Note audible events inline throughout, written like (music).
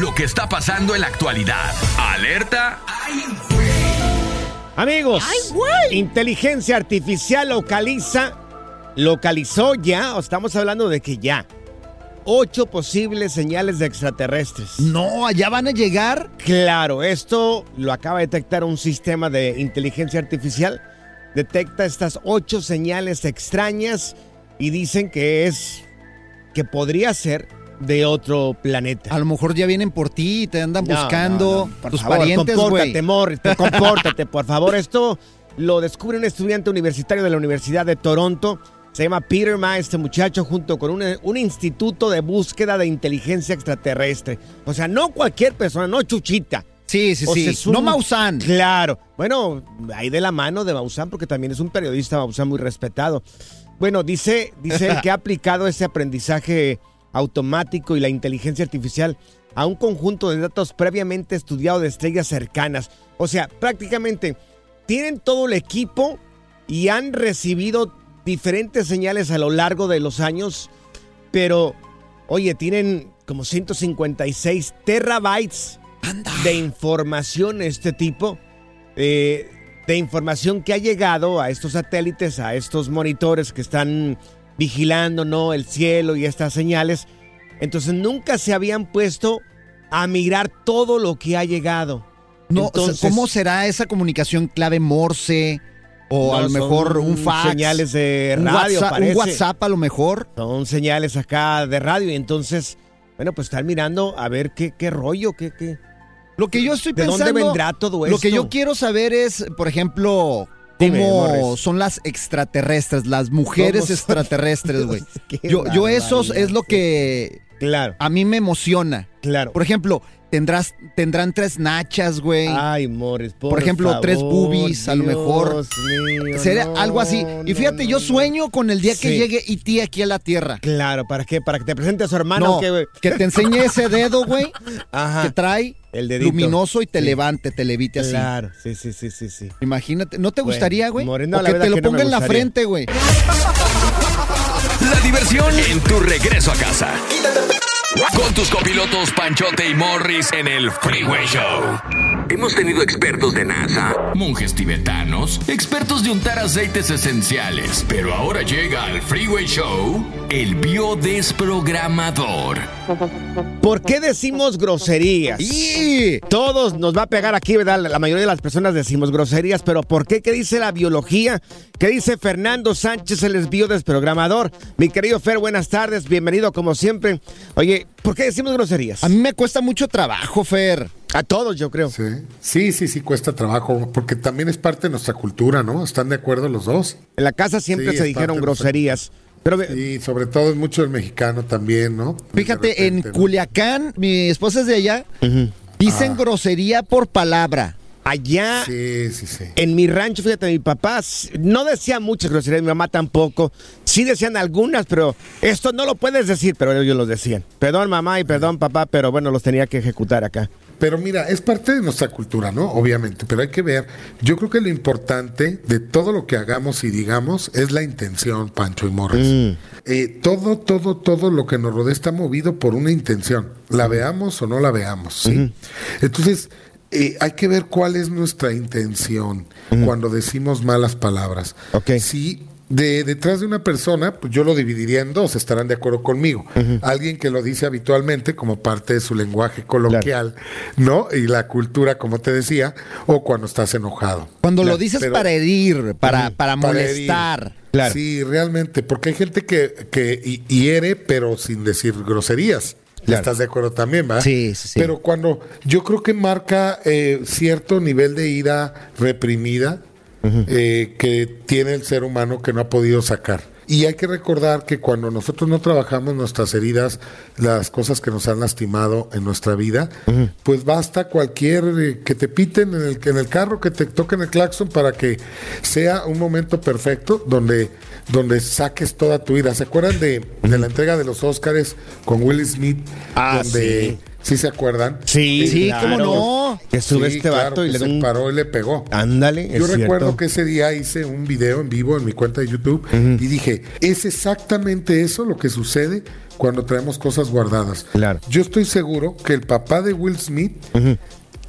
Lo que está pasando en la actualidad. Alerta. Amigos, inteligencia artificial localiza, localizó ya, o estamos hablando de que ya, ocho posibles señales de extraterrestres. No, allá van a llegar. Claro, esto lo acaba de detectar un sistema de inteligencia artificial. Detecta estas ocho señales extrañas y dicen que es, que podría ser de otro planeta. A lo mejor ya vienen por ti y te andan No, buscando no, no. Por tus favor, parientes. Compórtate, Morris, (laughs) compórtate, por favor. Esto lo descubre un estudiante universitario de la Universidad de Toronto. Se llama Peter Ma, este muchacho, junto con un, un instituto de búsqueda de inteligencia extraterrestre. O sea, no cualquier persona, no chuchita. Sí, sí, O sí. sea, es No un- Maussan. Claro. Bueno, ahí de la mano de Maussan, porque también es un periodista Maussan muy respetado. Bueno, dice, dice (laughs) que ha aplicado ese aprendizaje automático y la inteligencia artificial a un conjunto de datos previamente estudiado de estrellas cercanas. O sea, prácticamente tienen todo el equipo y han recibido diferentes señales a lo largo de los años, pero, oye, tienen como 156 terabytes de información este tipo, eh, de información que ha llegado a estos satélites, a estos monitores que están vigilando ¿no? el cielo y estas señales. Entonces nunca se habían puesto a mirar todo lo que ha llegado. No, Entonces- ¿Cómo será esa comunicación clave Morse? O No, a lo mejor un fax. señales de un radio, WhatsApp, parece. Un WhatsApp a lo mejor. Son señales acá de radio y entonces, bueno, pues están mirando a ver qué, qué rollo, qué, qué. Lo que yo estoy ¿De pensando. dónde vendrá todo Lo que esto? yo quiero saber es, por ejemplo, cómo son las extraterrestres, las mujeres extraterrestres, güey. (laughs) Yo, yo eso es lo que Claro, a mí me emociona. claro. Por ejemplo, tendrás, tendrán tres nachas, güey. Ay, Morris, por, Por ejemplo, tres boobies, a lo mejor. Mío, Sería no, algo así. Y fíjate, no, yo sueño con el día que llegue E.T. aquí a la Tierra. Claro, ¿para qué? ¿Para que te presente a su hermano? No, güey? que te enseñe ese dedo, güey, (laughs) Ajá. que trae El dedito. luminoso y te Sí. levante, te levite así. Claro, sí, sí, sí, sí, sí. Imagínate, ¿no te Bueno, gustaría, güey? O que te lo que no ponga en la frente, güey. La diversión en tu regreso a casa. Con tus copilotos Panchote y Morris en el Freeway Show. Hemos tenido expertos de NASA, monjes tibetanos, expertos de untar aceites esenciales, pero ahora llega al Freeway Show el biodesprogramador. ¿Por qué decimos groserías? Y Todos nos va a pegar aquí, ¿verdad? La mayoría de las personas decimos groserías, pero ¿por qué? ¿Qué dice la biología? ¿Qué dice Fernando Sánchez, el es biodesprogramador? Mi querido Fer, buenas tardes, bienvenido como siempre. Oye, ¿por qué decimos groserías? a mí me cuesta mucho trabajo, Fer. A todos, yo creo. Sí. sí, sí, sí, cuesta trabajo, porque también es parte de nuestra cultura, ¿no? ¿Están de acuerdo los dos? En la casa siempre Sí, se dijeron groserías. Pero Y sobre todo es mucho el mexicano también, ¿no? Fíjate, en. Culiacán, mi esposa es de allá, dicen grosería por palabra. allá Sí, sí, sí. en mi rancho, fíjate, mi papá no decía muchas groserías, mi mamá tampoco. Sí decían algunas, pero esto no lo puedes decir, pero ellos lo decían. Perdón mamá y perdón papá, pero bueno, los tenía que ejecutar acá. Pero mira, es parte de nuestra cultura, ¿no? Obviamente, pero hay que ver, yo creo que lo importante de todo lo que hagamos y digamos es la intención, Pancho y Morris. Eh, todo, todo, todo lo que nos rodea está movido por una intención, la veamos o no la veamos, ¿sí? Entonces, eh, hay que ver cuál es nuestra intención cuando decimos malas palabras. Ok. Si de detrás de una persona, pues yo lo dividiría en dos, estarán de acuerdo conmigo. Alguien que lo dice habitualmente como parte de su lenguaje coloquial, ¿no? Y la cultura, como te decía, o cuando estás enojado. Cuando lo dices pero- para herir, para, para Para herir. molestar. Claro. Sí, realmente, porque hay gente que, que hi- hiere, pero sin decir groserías. Claro. ¿Estás de acuerdo también, va? Sí, sí, sí. Pero cuando yo creo que marca eh, cierto nivel de ira reprimida eh, que tiene el ser humano que no ha podido sacar. Y hay que recordar que cuando nosotros no trabajamos nuestras heridas, las cosas que nos han lastimado en nuestra vida, pues basta cualquier eh, que te piten en el, en el carro, que te toquen el claxon para que sea un momento perfecto donde, donde saques toda tu ira. ¿Se acuerdan de, de la entrega de los Óscares con Will Smith? Ah, donde, ¿sí se acuerdan? Sí, Sí, ¿cómo no? Que sube Sí, este claro, vato y le se un... paró y le pegó. Ándale, Yo recuerdo cierto. que ese día hice un video en vivo en mi cuenta de YouTube y dije, es exactamente eso lo que sucede cuando traemos cosas guardadas. Claro. Yo estoy seguro que el papá de Will Smith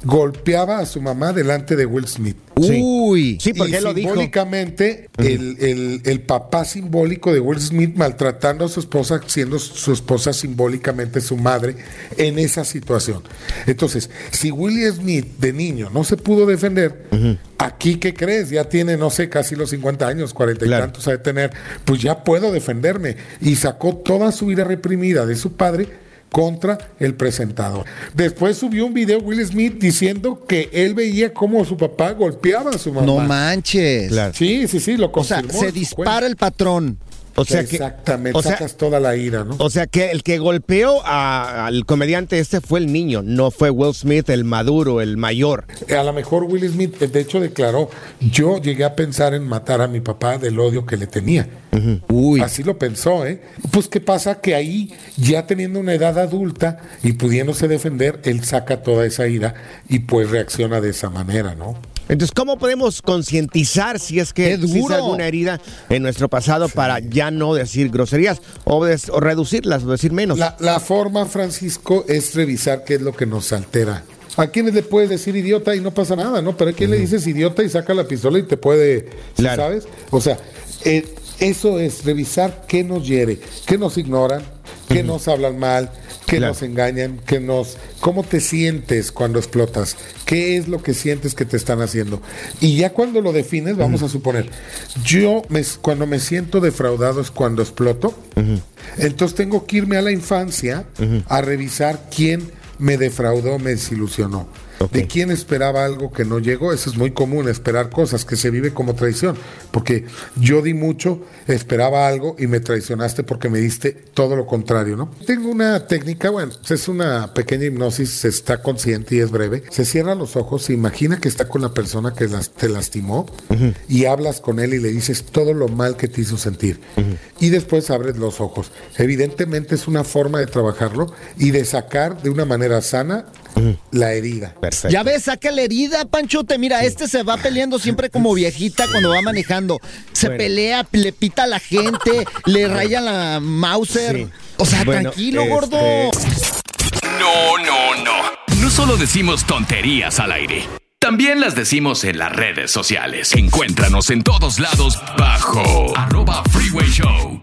golpeaba a su mamá delante de Will Smith. Sí. Uy. Sí, porque y él lo dijo. simbólicamente, el, el- el papá simbólico de Will Smith maltratando a su esposa, siendo su esposa simbólicamente su madre en esa situación. Entonces, si Will Smith de niño no se pudo defender, aquí, ¿qué crees? Ya tiene, no sé, casi los 50 años, 40 y Claro. tantos ha de tener, pues ya puedo defenderme. Y sacó toda su ira reprimida de su padre contra el presentador. Después subió un video Will Smith diciendo que él veía cómo su papá golpeaba a su mamá. No manches. Claro. Sí, sí, sí, lo O sea, confirmó. se dispara cuenta. el patrón. O sea que, Exactamente, o sea- sacas toda la ira, ¿no? o sea que el que golpeó a- al comediante este fue el niño, no fue Will Smith, el maduro, el mayor. A lo mejor Will Smith, de hecho, declaró, yo llegué a pensar en matar a mi papá del odio que le tenía. Uy. Así lo pensó, ¿eh? Pues qué pasa que ahí, ya teniendo una edad adulta y pudiéndose defender, él saca toda esa ira y pues reacciona de esa manera, ¿no? Entonces, ¿cómo podemos concientizar si es que ¡Qué existe alguna herida en nuestro pasado para ya no decir groserías o, des- o reducirlas o decir menos? La, la forma, Francisco, es revisar qué es lo que nos altera. A quienes le puedes decir idiota y no pasa nada, ¿no? Pero a quién le dices idiota y saca la pistola y te puede, ¿sí Claro. ¿sabes? O sea, eh, eso es revisar qué nos hiere, qué nos ignoran, qué nos hablan mal, qué Claro. nos engañan, qué nos... ¿Cómo te sientes cuando explotas? ¿Qué es lo que sientes que te están haciendo? Y ya cuando lo defines, vamos a suponer, yo me- cuando me siento defraudado es cuando exploto, entonces tengo que irme a la infancia a revisar quién me defraudó, me desilusionó. De quién esperaba algo que no llegó. Eso es muy común, esperar cosas que se vive como traición. Porque yo di mucho, esperaba algo y me traicionaste porque me diste todo lo contrario, ¿no? Tengo una técnica, bueno, es una pequeña hipnosis, se está consciente y es breve. Se cierra los ojos, se imagina que está con la persona que las- te lastimó y hablas con él y le dices todo lo mal que te hizo sentir. Y después abres los ojos. Evidentemente es una forma de trabajarlo y de sacar de una manera sana la herida. Perfecto. Ya ves, saca la herida, Panchote. Mira, este se va peleando siempre como viejita cuando va manejando. Se Bueno. pelea, le pita a la gente, le raya la Mauser. Sí. O sea, Bueno, tranquilo, este- gordo. No, no, no. No solo decimos tonterías al aire. También las decimos en las redes sociales. Encuéntranos en todos lados bajo arroba freeway show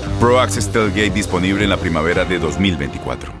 Pro Access disponible en la primavera de 2024.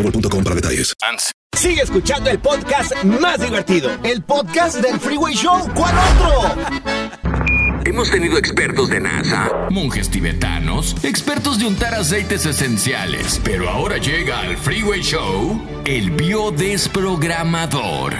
Sigue escuchando el podcast más divertido. El podcast del Freeway Show. ¿Cuál otro? Hemos tenido expertos de NASA, monjes tibetanos, expertos de untar aceites esenciales, pero ahora llega al Freeway Show el biodesprogramador.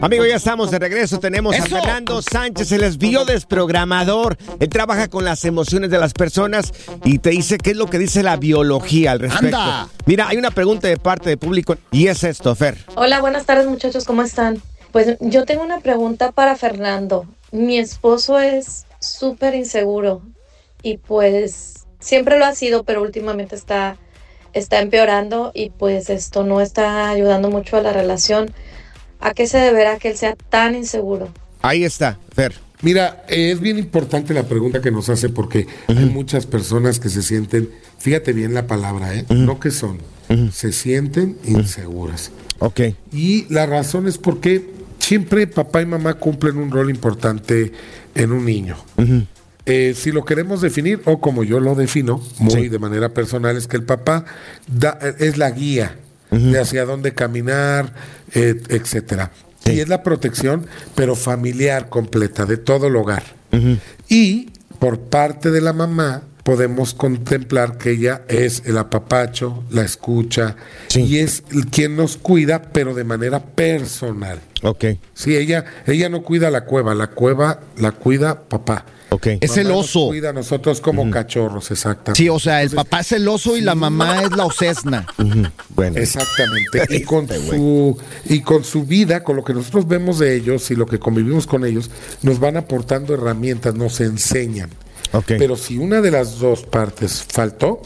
Amigo, ya estamos de regreso. Tenemos a Fernando Sánchez, él es biodesprogramador. Él trabaja con las emociones de las personas y te dice qué es lo que dice la biología al respecto. Anda. Mira, hay una pregunta de parte del público y es esto, Fer. Hola, buenas tardes muchachos, ¿cómo están? Pues yo tengo una pregunta para Fernando. Mi esposo es súper inseguro y pues siempre lo ha sido, pero últimamente está, está empeorando y pues esto no está ayudando mucho a la relación. ¿A qué se deberá que él sea tan inseguro? Ahí está, Fer. Mira, eh, es bien importante la pregunta que nos hace porque hay muchas personas que se sienten, fíjate bien la palabra, ¿eh? no que son, se sienten inseguras. Ok. Y la razón es porque siempre papá y mamá cumplen un rol importante en un niño. Eh, si lo queremos definir, o como yo lo defino, muy de manera personal, es que el papá da- es la guía de hacia dónde caminar, eh, etcétera. Y es la protección, pero familiar completa, de todo el hogar. Y por parte de la mamá podemos contemplar que ella es el apapacho, la escucha y es quien nos cuida, pero de manera personal. Ok. Sí, ella, ella no cuida la cueva, la cueva la cuida papá. Ok. Es el nos oso. cuida a nosotros como cachorros, exactamente. Sí, o sea, el papá es el oso y la mamá es la osesna. Bueno. Exactamente. (laughs) Y con, su, y con su vida, con lo que nosotros vemos de ellos y lo que convivimos con ellos, nos van aportando herramientas, nos enseñan. Pero si una de las dos partes faltó,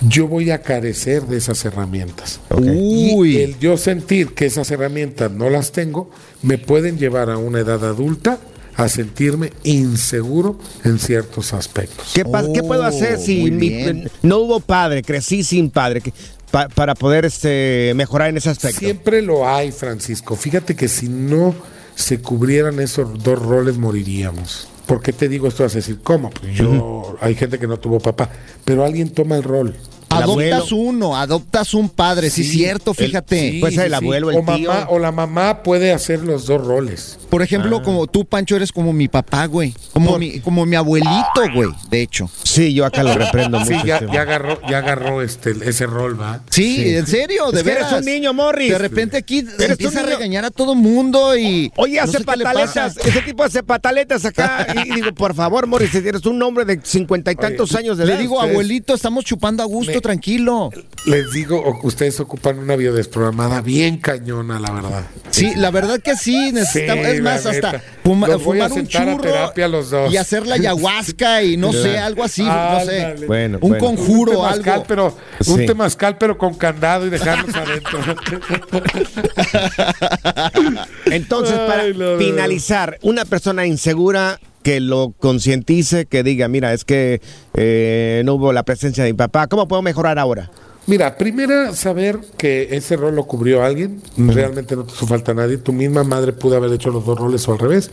yo voy a carecer de esas herramientas. Y Uy. el yo sentir que esas herramientas no las tengo, me pueden llevar a una edad adulta a sentirme inseguro en ciertos aspectos. ¿Qué, qué puedo hacer Oh, si mi- no hubo padre, crecí sin padre, que- pa- para poder este, mejorar en ese aspecto? Siempre lo hay, Francisco. Fíjate que si no se cubrieran esos dos roles, moriríamos. ¿Por qué te digo esto? Vas a decir, ¿cómo? Pues yo, hay gente que no tuvo papá, pero alguien toma el rol. Adoptas abuelo. uno, adoptas un padre, sí, cierto, fíjate. Sí, Puede ser sí, el sí. abuelo, el o tío. Mamá, o la mamá puede hacer los dos roles. Por Ah. ejemplo, como tú, Pancho, eres como mi papá, güey. Como mi, como mi abuelito, güey, de hecho. Sí, yo acá lo reprendo Sí, mucho. ya, este- ya agarró, ya agarró este, ese rol, ¿va? Sí, en serio, de Es que eres un niño, Morris. De repente aquí Eres empieza a regañar a todo mundo y. Oye, no hace sé pataletas. Ese tipo hace pataletas acá. Y, (laughs) y digo, por favor, Morris, si eres un hombre de cincuenta y tantos años de edad. Le digo, abuelito, estamos chupando a gusto, Tranquilo. Les digo, ustedes ocupan una biodesprogramada bien cañona, la verdad. Sí, la verdad que sí, necesitamos, Sí, es más, hasta fuma- fumar un churro terapia los dos. y hacer la (laughs) ayahuasca y no sé, algo así, no sé. Ándale. Bueno, Un bueno. conjuro, un temazcal, algo. pero Sí. un temazcal, pero con candado y dejarlos adentro. (laughs) Entonces, para Ay, finalizar, una persona insegura, que lo concientice, que diga, mira, es que eh, no hubo la presencia de mi papá, ¿cómo puedo mejorar ahora? Mira, primera, saber que ese rol lo cubrió alguien, realmente no te hizo falta a nadie, tu misma madre pudo haber hecho los dos roles o al revés,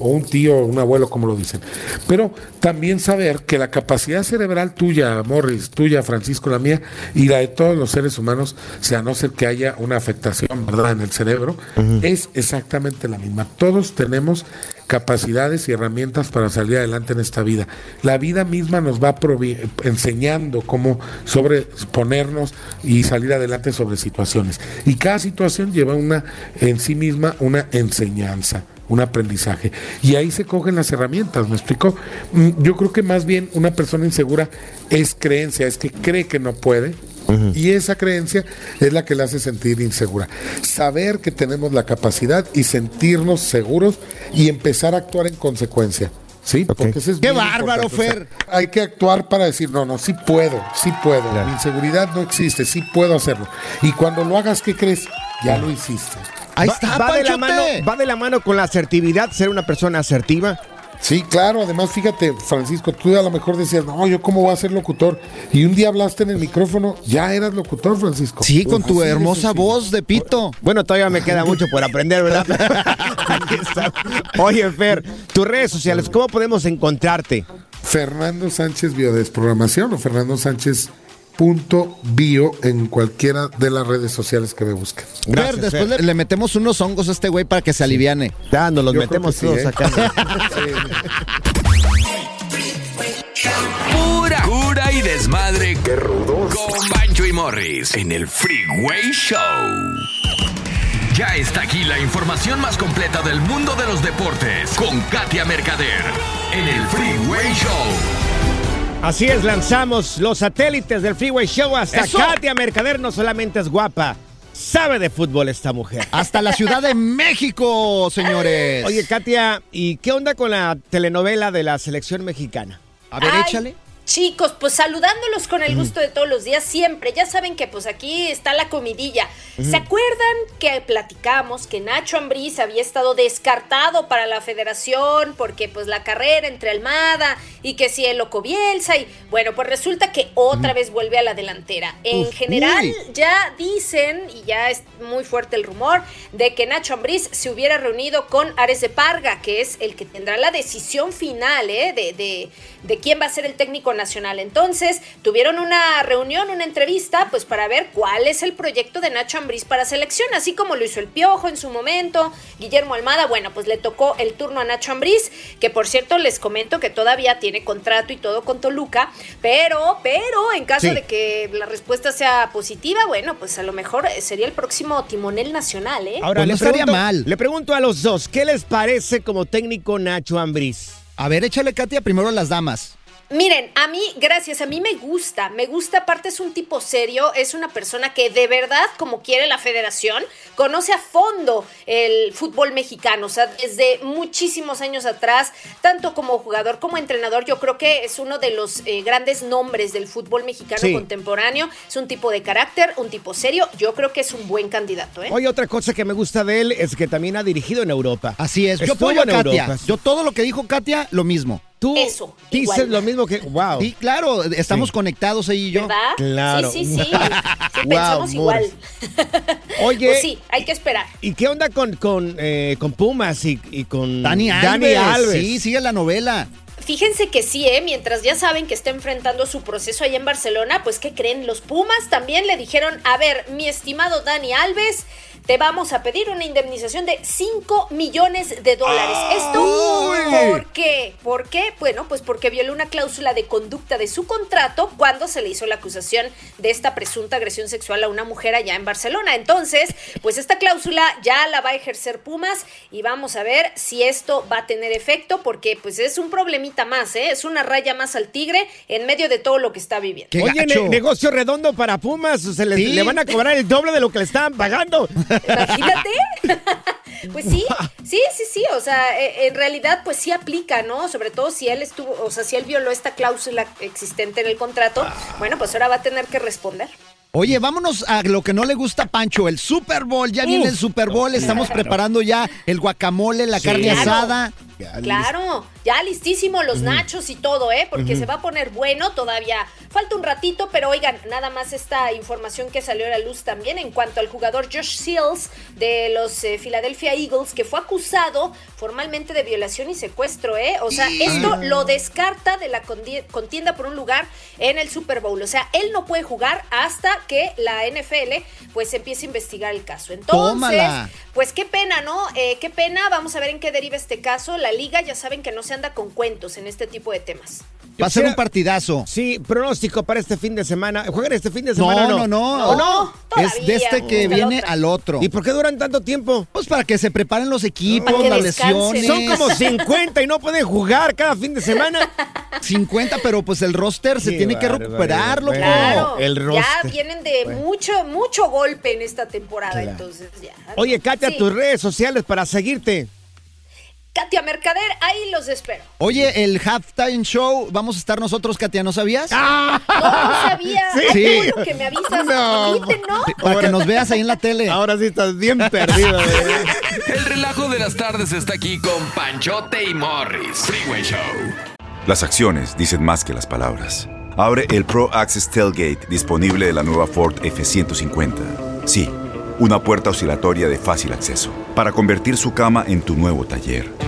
o un tío o un abuelo, como lo dicen. Pero también saber que la capacidad cerebral tuya, Morris, tuya, Francisco, la mía, y la de todos los seres humanos, sea, a no ser que haya una afectación, ¿verdad?, en el cerebro, es exactamente la misma. Todos tenemos capacidades y herramientas para salir adelante en esta vida. La vida misma nos va enseñando cómo sobreponernos y salir adelante sobre situaciones. Y cada situación lleva una en sí misma una enseñanza un aprendizaje. Y ahí se cogen las herramientas, ¿me explico? Mm, Yo creo que más bien una persona insegura es creencia, es que cree que no puede. Y esa creencia es la que la hace sentir insegura. Saber que tenemos la capacidad y sentirnos seguros y empezar a actuar en consecuencia. ¿Sí? Porque eso es ¡Qué bárbaro, importante. O sea, Fer! hay que actuar para decir, no, no, sí puedo, sí puedo. Mi inseguridad no existe, sí puedo hacerlo. Y cuando lo hagas, ¿qué crees? Ya lo hiciste. Ahí Va- está, va de la mano, va de la mano con la asertividad, ser una persona asertiva. Sí, claro. Además, fíjate, Francisco, tú a lo mejor decías, no, yo cómo voy a ser locutor. Y un día hablaste en el micrófono, ya eras locutor, Francisco. Sí, con tu Así de hermosa voz de pito. Bueno, todavía me queda mucho por aprender, ¿verdad? (laughs) Aquí está. Oye, Fer, tus redes sociales, ¿cómo podemos encontrarte? Fernando Sánchez Biodesprogramación o Fernando Sánchez punto bio en cualquiera de las redes sociales que me busquen. Fer, después le, le metemos unos hongos a este güey para que se aliviane. Ya, nos los Yo metemos sí, todos ¿eh? acá. (laughs) Pura cura y desmadre. Qué rudos. Con Bancho y Morris en el Freeway Show. Ya está aquí la información más completa del mundo de los deportes con Katia Mercader en el Freeway Show. Así es, lanzamos los satélites del Freeway Show hasta ¡Eso! Katia Mercader. No solamente es guapa, sabe de fútbol esta mujer. Hasta la Ciudad de México, señores. Oye, Katia, ¿y qué onda con la telenovela de la selección mexicana? a ver, Ay, échale. Chicos, pues saludándolos con el gusto de todos los días, siempre. Ya saben que pues aquí está la comidilla. ¿Se acuerdan que platicamos que Nacho Ambriz había estado descartado para la federación porque pues la carrera entre Almada y que si el Loco Bielsa y bueno, pues resulta que otra vez vuelve a la delantera. En Uf, general uy. ya dicen y ya es muy fuerte el rumor de que Nacho Ambriz se hubiera reunido con Ares de Parga, que es el que tendrá la decisión final ¿eh? de, de, de quién va a ser el técnico nacional. Entonces, tuvieron una reunión, una entrevista, pues para ver cuál es el proyecto de Nacho Ambriz para selección, así como lo hizo el Piojo en su momento, Guillermo Almada, bueno, pues le tocó el turno a Nacho Ambriz, que por cierto les comento que todavía tiene contrato y todo con Toluca, pero, pero en caso Sí. de que la respuesta sea positiva, bueno, pues a lo mejor sería el próximo timonel nacional, ¿eh? Ahora, Pues no le estaría pregunto- mal. Le pregunto a los dos, ¿qué les parece como técnico Nacho Ambriz? A ver, échale, Katia, primero las damas. Miren, a mí, gracias, a mí me gusta, me gusta, aparte es un tipo serio, es una persona que de verdad, como quiere la federación, conoce a fondo el fútbol mexicano, o sea, desde muchísimos años atrás, tanto como jugador como entrenador, yo creo que es uno de los eh, grandes nombres del fútbol mexicano Sí. contemporáneo, es un tipo de carácter, un tipo serio, yo creo que es un buen candidato, ¿eh? Oye, otra cosa que me gusta de él es que también ha dirigido en Europa. Así es. Yo apoyo a Katia. Europa. Yo todo lo que dijo Katia, lo mismo. Tú Eso, dices igual. lo mismo que... ¡Wow! Sí, claro, estamos Sí. conectados ahí y yo. ¿Verdad? Claro. Sí, sí, sí. (laughs) Pensamos igual. (laughs) Oye, Pues sí, hay que esperar. ¿y qué onda con, con, eh, con Pumas y, y con Dani Alves. Sí, sigue la novela. Fíjense que sí, ¿eh? mientras ya saben que está enfrentando su proceso allá en Barcelona, pues ¿qué creen? Los Pumas también le dijeron, a ver, mi estimado Dani Alves, te vamos a pedir una indemnización de 5 millones de dólares. ¿Esto por qué? ¿Por qué? Bueno, pues porque violó una cláusula de conducta de su contrato cuando se le hizo la acusación de esta presunta agresión sexual a una mujer allá en Barcelona. Entonces, pues esta cláusula ya la va a ejercer Pumas y vamos a ver si esto va a tener efecto porque pues es un problemita más, ¿eh? Es una raya más al tigre en medio de todo lo que está viviendo. Qué Oye, ne- negocio redondo para Pumas. Se les- Sí. le van a cobrar el doble de lo que le estaban pagando. (laughs) Imagínate. (laughs) pues sí, sí, sí, sí. O sea, eh, en realidad, pues sí aplica, ¿no? Sobre todo si él estuvo, o sea, si él violó esta cláusula existente en el contrato, bueno, pues ahora va a tener que responder. Oye, vámonos a lo que no le gusta a Pancho, el Super Bowl. Ya viene el Super Bowl, estamos preparando ya el guacamole, la carne Claro. Claro, ya listísimo los nachos y todo, ¿eh? Porque se va a poner bueno todavía. Falta un ratito, pero oigan, nada más esta información que salió a la luz también en cuanto al jugador Josh Seals de los eh, Philadelphia Eagles, que fue acusado formalmente de violación y secuestro, ¿eh? O sea, esto lo descarta de la contienda por un lugar en el Super Bowl. O sea, él no puede jugar hasta que la NFL pues empiece a investigar el caso. Entonces, Tómala. pues qué pena, ¿no? Eh, qué pena. Vamos a ver en qué deriva este caso. La liga ya saben que no se anda con cuentos en este tipo de temas. Va a ser un partidazo. Sí, pronóstico para este fin de semana. ¿Juegan este fin de No, semana o no, no? no. ¿O no? Es de este que la viene al otro. ¿Y por qué duran tanto tiempo? Pues para que se preparen los equipos, Para que las descansen. lesiones. Son como 50 y no pueden jugar cada fin de semana. (laughs) 50, pero pues el roster se tiene que recuperar, loco. Bueno, Claro, el ya roster. vienen de mucho, mucho golpe en esta temporada, Claro. entonces ya. Oye, Katia, Sí. tus redes sociales para seguirte. Katia Mercader, ahí los espero. Oye, el halftime show, vamos a estar nosotros, Katia, ¿no sabías? Ah. No, no sabía. Sí. Ay, bueno que me avisas. No. Inviten, ¿no? Para que nos veas ahí en la tele. Ahora sí estás bien perdido. (laughs) ¿eh? El relajo de las tardes está aquí con Panchote y Morris. Freeway Show. Las acciones dicen más que las palabras. Abre el Pro Access Tailgate disponible de la nueva Ford F-150. Sí, una puerta oscilatoria de fácil acceso para convertir su cama en tu nuevo taller.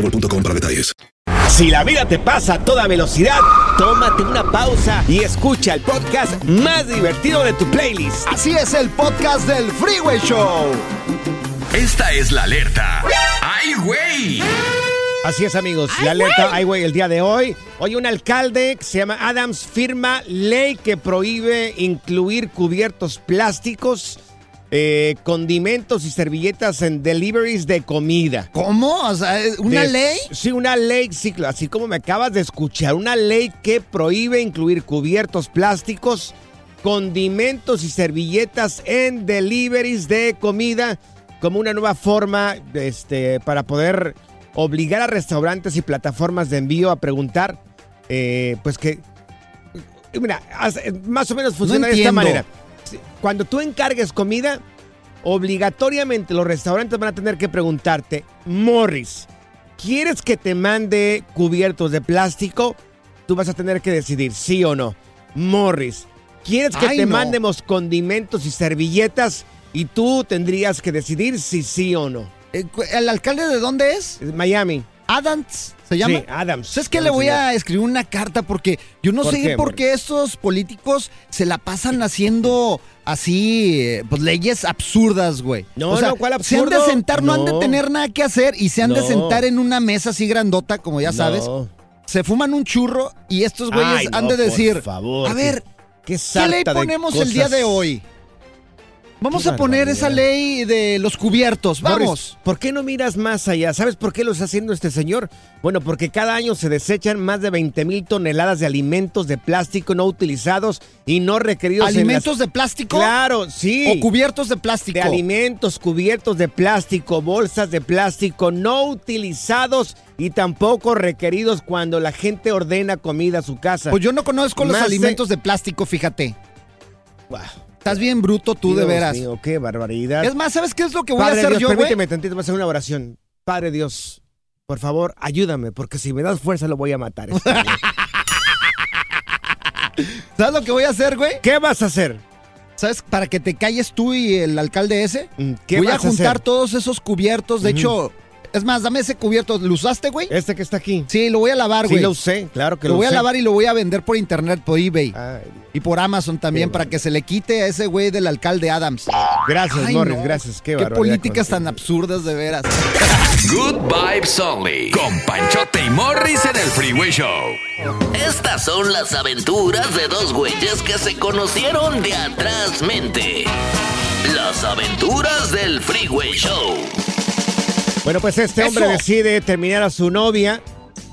boostmobile.com para detalles. Si la vida te pasa a toda velocidad, tómate una pausa y escucha el podcast más divertido de tu playlist. Así es el podcast del Freeway Show. Esta es la alerta. ¡Ay, güey! Así es, amigos. La alerta, ay, güey, el día de hoy. Hoy un alcalde que se llama Adams firma ley que prohíbe incluir cubiertos plásticos, eh, condimentos y servilletas en deliveries de comida. ¿Cómo? O sea, ¿una De- ley? Sí, una ley, sí, así como me acabas de escuchar, una ley que prohíbe incluir cubiertos plásticos, condimentos y servilletas en deliveries de comida como una nueva forma este, para poder obligar a restaurantes y plataformas de envío a preguntar, eh, pues que, mira, hace- más o menos funciona de esta manera. Cuando tú encargues comida, obligatoriamente los restaurantes van a tener que preguntarte, Morris, ¿quieres que te mande cubiertos de plástico? Tú vas a tener que decidir sí o no. Morris, ¿quieres que Ay, te no. mandemos condimentos y servilletas? Y tú tendrías que decidir si sí o no. Eh, ¿El alcalde de dónde? Es Miami. Adams, ¿se llama? Sí, Adams. ¿Sabes qué? Le voy a escribir una carta porque yo no ¿Por sé qué, por qué estos políticos se la pasan haciendo así, eh, pues leyes absurdas, güey. No, o sea, no, ¿cuál Se han de absurdo? sentar, no. han de tener nada que hacer y se han de sentar en una mesa así grandota, como ya sabes. No. Se fuman un churro y estos güeyes Ay, han de por decir, favor, a ver, qué, ¿qué sarta ley ponemos el día de hoy? Vamos a poner esa ley de los cubiertos, vamos. Morris, ¿por qué no miras más allá? ¿Sabes por qué lo está haciendo este señor? Bueno, porque cada año se desechan más de 20 mil toneladas de alimentos de plástico no utilizados y no requeridos. en ¿Alimentos las- de plástico? Claro, sí. ¿O cubiertos de plástico? de alimentos cubiertos de plástico, bolsas de plástico no utilizados y tampoco requeridos cuando la gente ordena comida a su casa. Pues yo no conozco los Más alimentos de plástico, fíjate. Estás bien bruto tú, de Dios veras. mío, qué barbaridad. Es más, ¿sabes qué es lo que voy Padre a hacer Dios, yo, permíteme tantito, voy a hacer una oración. Padre Dios, por favor, ayúdame, porque si me das fuerza lo voy a matar. este güey". (laughs) ¿Sabes lo que voy a hacer, güey? ¿Qué vas a hacer? ¿Sabes? Para que te calles tú y el alcalde ese. Mm, ¿Qué voy a vas a juntar hacer? todos esos cubiertos. De hecho, es más, dame ese cubierto. ¿Lo usaste, güey? Este que está aquí. Sí, lo voy a lavar, Sí güey. lo usé, claro que lo lo voy a lavar y lo voy a vender por internet, por eBay. Ay, Y por Amazon también, para que se le quite a ese güey del alcalde Adams. Gracias, Ay, Morris, no. gracias. Qué, Qué políticas tan absurdas, de veras. Good Vibes Only. Con Panchote y Morris en el Freeway Show. Estas son las aventuras de dos güeyes que se conocieron de atrás mente. Las aventuras del Freeway Show. Bueno, pues este hombre Eso. decide terminar a su novia,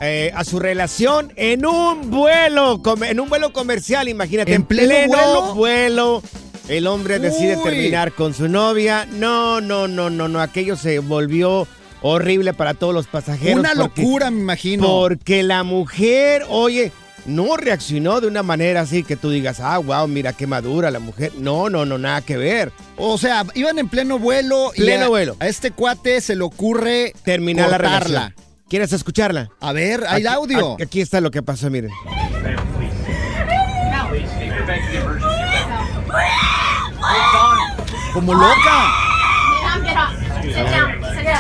eh, a su relación en un vuelo, en un vuelo comercial, imagínate, ¿En en, pleno pleno, vuelo? vuelo. El hombre decide Uy. terminar con su novia. No, no, no, no, no. Aquello se volvió horrible para todos los pasajeros. Una porque- locura, me imagino. Porque la mujer, oye, no reaccionó de una manera así que tú digas, ah, wow, mira qué madura la mujer. No, no, no, nada que ver. O sea, iban en pleno vuelo y Pleno a, vuelo. a este cuate se le ocurre Terminar la relación. ¿Quieres escucharla? A ver, hay Aquí- audio. Aquí, aquí está lo que pasó, miren. Como loca.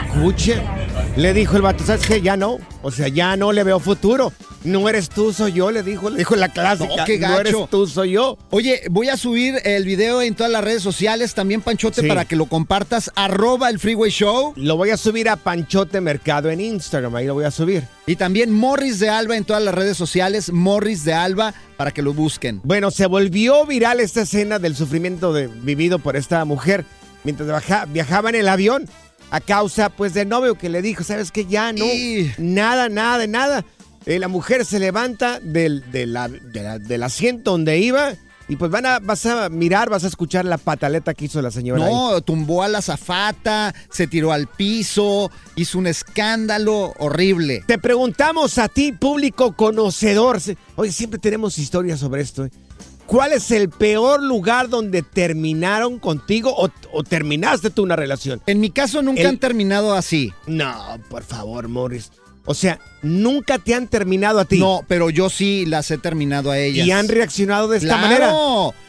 Escuche. Le dijo el vato, ¿sabes qué? Ya no. O sea, ya no le veo futuro. No eres tú, soy yo, le dijo. Le dijo la clásica. No, qué No eres gacho. tú, soy yo. Oye, voy a subir el video en todas las redes sociales, también Panchote, Sí. para que lo compartas. Arroba el Freeway Show. Lo voy a subir a Panchote Mercado en Instagram. Ahí lo voy a subir. Y también Morris de Alba en todas las redes sociales. Morris de Alba, para que lo busquen. Bueno, se volvió viral esta escena del sufrimiento de- vivido por esta mujer mientras viajaba en el avión a causa pues del novio que le dijo, ¿sabes qué? Ya no, Y- nada, nada, nada. Eh, la mujer se levanta del, de la- de la- del asiento donde iba y pues van a, vas a mirar, vas a escuchar la pataleta que hizo la señora. ahí. No, tumbó a la zafata, se tiró al piso, hizo un escándalo horrible. Te preguntamos a ti, público conocedor. Oye, siempre tenemos historias sobre esto. ¿eh? ¿Cuál es el peor lugar donde terminaron contigo o, o terminaste tú una relación? En mi caso nunca El- han terminado así. No, por favor, Morris. O sea, nunca te han terminado a ti. No, pero yo sí las he terminado a ellas. Y han reaccionado de esta ¡Claro! manera.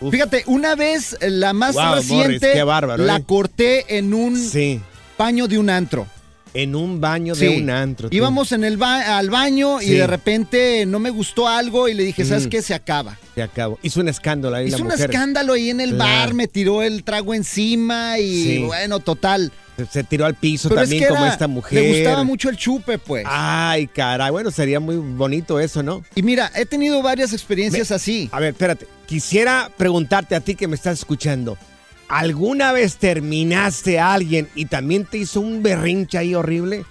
Uf. Fíjate, una vez, eh, la más Wow, reciente, Morris, qué bárbaro, la ¿eh? corté en un Sí. baño de un antro. En un baño Sí. de un antro. tú. Íbamos en el ba- al baño y de repente no me gustó algo y le dije, ¿sabes Mm. qué? Se acaba. Se acabó. Hizo un escándalo ahí Hizo la un escándalo ahí en el Claro. bar, me tiró el trago encima y Sí. bueno, total. Se, se tiró al piso Pero también es que como era- esta mujer. Le gustaba mucho el chupe, pues. Ay, caray. Bueno, sería muy bonito eso, ¿no? Y mira, he tenido varias experiencias así. A ver, espérate. Quisiera preguntarte a ti que me estás escuchando. ¿Alguna vez terminaste a alguien y también te hizo un berrinche ahí horrible?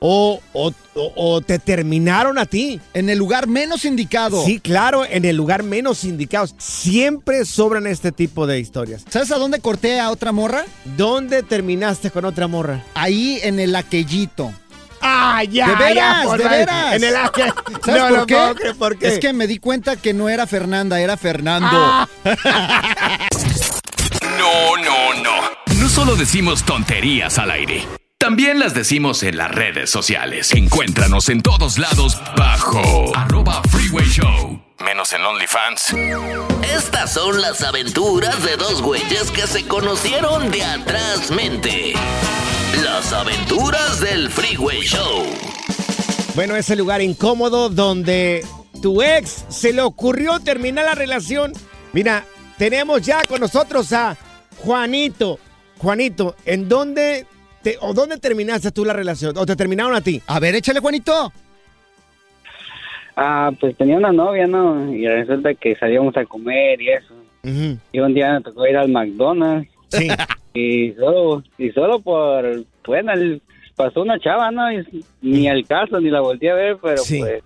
¿O, o- o- o te terminaron a ti? En el lugar menos indicado. Sí, claro, en el lugar menos indicado. Siempre sobran este tipo de historias. ¿Sabes a dónde corté a otra morra? ¿Dónde terminaste con otra morra? Ahí en el aquellito. ¡Ah, ya! ¿De veras? ya, ¿De favor. veras? En el aquel. ¿Sabes No, (laughs) por, no qué? puedo creer, ¿por qué? Es que me di cuenta que no era Fernanda, era Fernando. Ah. (laughs) No, no, no. No solo decimos tonterías al aire. También las decimos en las redes sociales. Encuéntranos en todos lados bajo arroba freeway show. Menos en OnlyFans. Estas son las aventuras de dos güeyes que se conocieron de atrás mente. Las aventuras del Freeway Show. Bueno, ese lugar incómodo donde tu ex se le ocurrió terminar la relación. Mira, tenemos ya con nosotros a Juanito. Juanito, ¿en dónde te, o dónde terminaste tú la relación? ¿O te terminaron a ti? A ver, échale, Juanito. Ah, pues tenía una novia, ¿no? Y resulta que salíamos a comer y eso. Y un día me tocó ir al McDonald's. Sí. (laughs) Y solo, y solo por, bueno, el- pasó una chava, ¿no? Y ni al caso, ni la volteé a ver, pero Sí. pues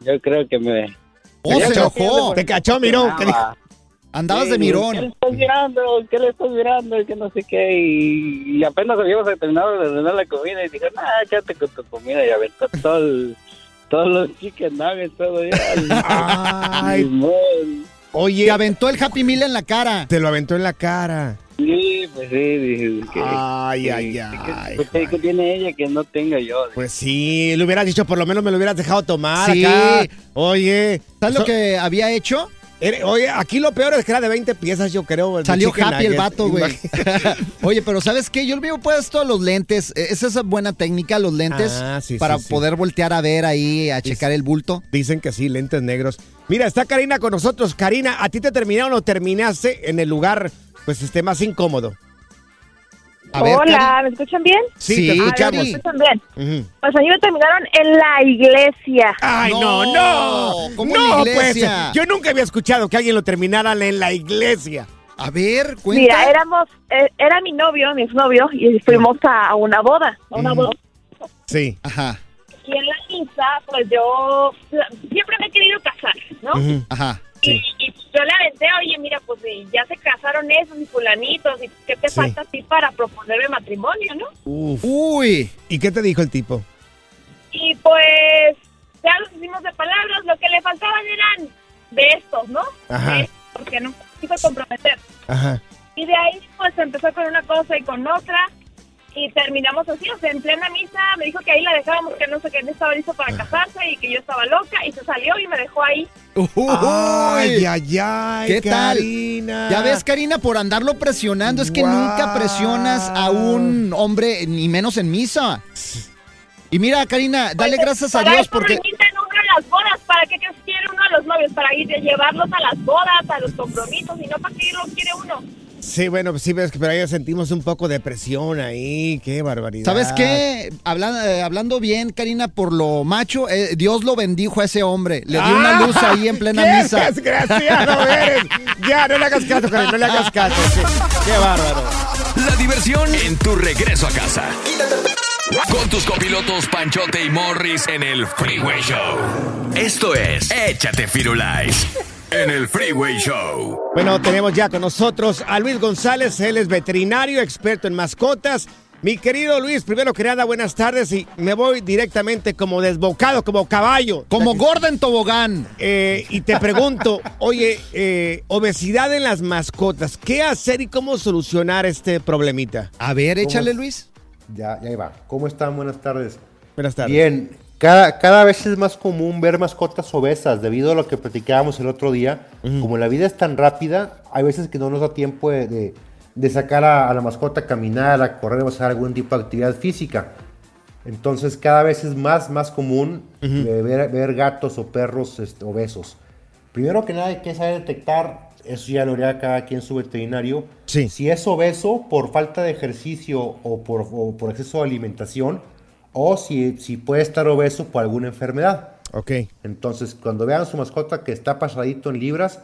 yo creo que me... Oh, se enojó. me Te cachó, miró. ¿Qué. Andabas Sí, de ¿Qué le mirón. estás mirando? ¿Qué le estás mirando? Que no sé qué. Y, y apenas habíamos terminado de ordenar la comida y dije, ah, quédate con tu comida y aventó todo el- todos los chicken nuggets, todo ya. (laughs) Ay, oye, aventó el Happy Meal en la cara. te lo aventó en la cara. Sí, Pues sí, dije que... Ay, que- ay, que- ay, que- que tiene ella que no tenga yo? Pues sí, le hubieras dicho, por lo menos me lo hubieras dejado tomar Sí. acá. Oye. ¿Sabes lo que había hecho? Oye, aquí lo peor es que era de 20 piezas, yo creo. Salió happy el vato, güey. (laughs) Oye, pero ¿sabes qué? Yo le había puesto los lentes. Esa es esa buena técnica, los lentes, Ah, sí, para sí, sí. poder voltear a ver ahí, a checar el bulto. Dicen que sí, lentes negros. Mira, está Karina con nosotros. Karina, ¿a ti te terminaron o terminaste en el lugar, pues, este más incómodo? A ver, Hola, ¿me escuchan bien? Sí, te Ah, escuchamos. ¿Me escuchan bien? Pues a mí me terminaron en la iglesia. Ay, no, no. ¿cómo no, en la pues, iglesia? yo nunca había escuchado que alguien lo terminara en la iglesia. A ver, Mira, éramos, eh, era mi novio, mi exnovio, y fuimos a, una boda, a una boda. Sí. Ajá. Y en la misa, pues yo siempre me he querido casar, ¿no? Ajá. Y, y yo le aventé, oye, mira, pues eh, ya se casaron esos y fulanitos, ¿y qué te Sí. falta a ti para proponerme matrimonio, no? Uf. Uy. ¿Y qué te dijo el tipo? Y pues ya nos hicimos de palabras, lo que le faltaban eran de estos, ¿no? Ajá. De estos, porque no se quiso comprometer. Ajá. Y de ahí pues empezó con una cosa y con otra y terminamos así, o sea, en plena misa me dijo que ahí la dejábamos, que no sé, que no estaba listo para casarse y que yo estaba loca y se salió y me dejó ahí. Ay, ay, ay, ¿Qué tal? Karina. Ya ves, Karina, por andarlo presionando, es que nunca presionas a un hombre, ni menos en misa. Y mira, Karina, dale Pues, gracias a para Dios porque... permiten uno a las bodas, ¿para qué quiere uno a los novios? Para ir a llevarlos a las bodas, a los compromisos, y no para qué los quiere uno. Sí, bueno, pues sí ves que pero ahí sentimos un poco de presión ahí. Qué barbaridad. ¿Sabes qué? Hablan- eh, hablando bien, Karina, por lo macho, eh, Dios lo bendijo a ese hombre. Le dio una luz ahí en plena ¡Qué misa. desgraciado eres! Ya, no le hagas caso, Karina, no le hagas caso. sí. Qué bárbaro. La diversión en tu regreso a casa. Con tus copilotos Panchote y Morris en el Freeway Show. Esto es Échate Firulais en el Freeway Show. Bueno, tenemos ya con nosotros a Luis González, él es veterinario, experto en mascotas. Mi querido Luis, primero que nada, buenas tardes y me voy directamente como desbocado, como caballo. Como gorda en tobogán. Eh, y te pregunto, (laughs) oye, eh, obesidad en las mascotas, ¿qué hacer y cómo solucionar este problemita? A ver, échale, Luis. Ya, ya ahí va. ¿Cómo están? Buenas tardes. Buenas tardes. Bien, cada, cada vez es más común ver mascotas obesas debido a lo que platicábamos el otro día. Como la vida es tan rápida, hay veces que no nos da tiempo de, de- de sacar a, a la mascota a caminar, a correr o hacer algún tipo de actividad física. Entonces cada vez es más, más común eh, ver, ver gatos o perros este, obesos. Primero que nada hay que saber detectar, eso ya lo haría cada quien su veterinario, si es obeso por falta de ejercicio o por, o por exceso de alimentación, o si, si puede estar obeso por alguna enfermedad. Ok. Entonces, cuando vean su mascota que está pasadito en libras,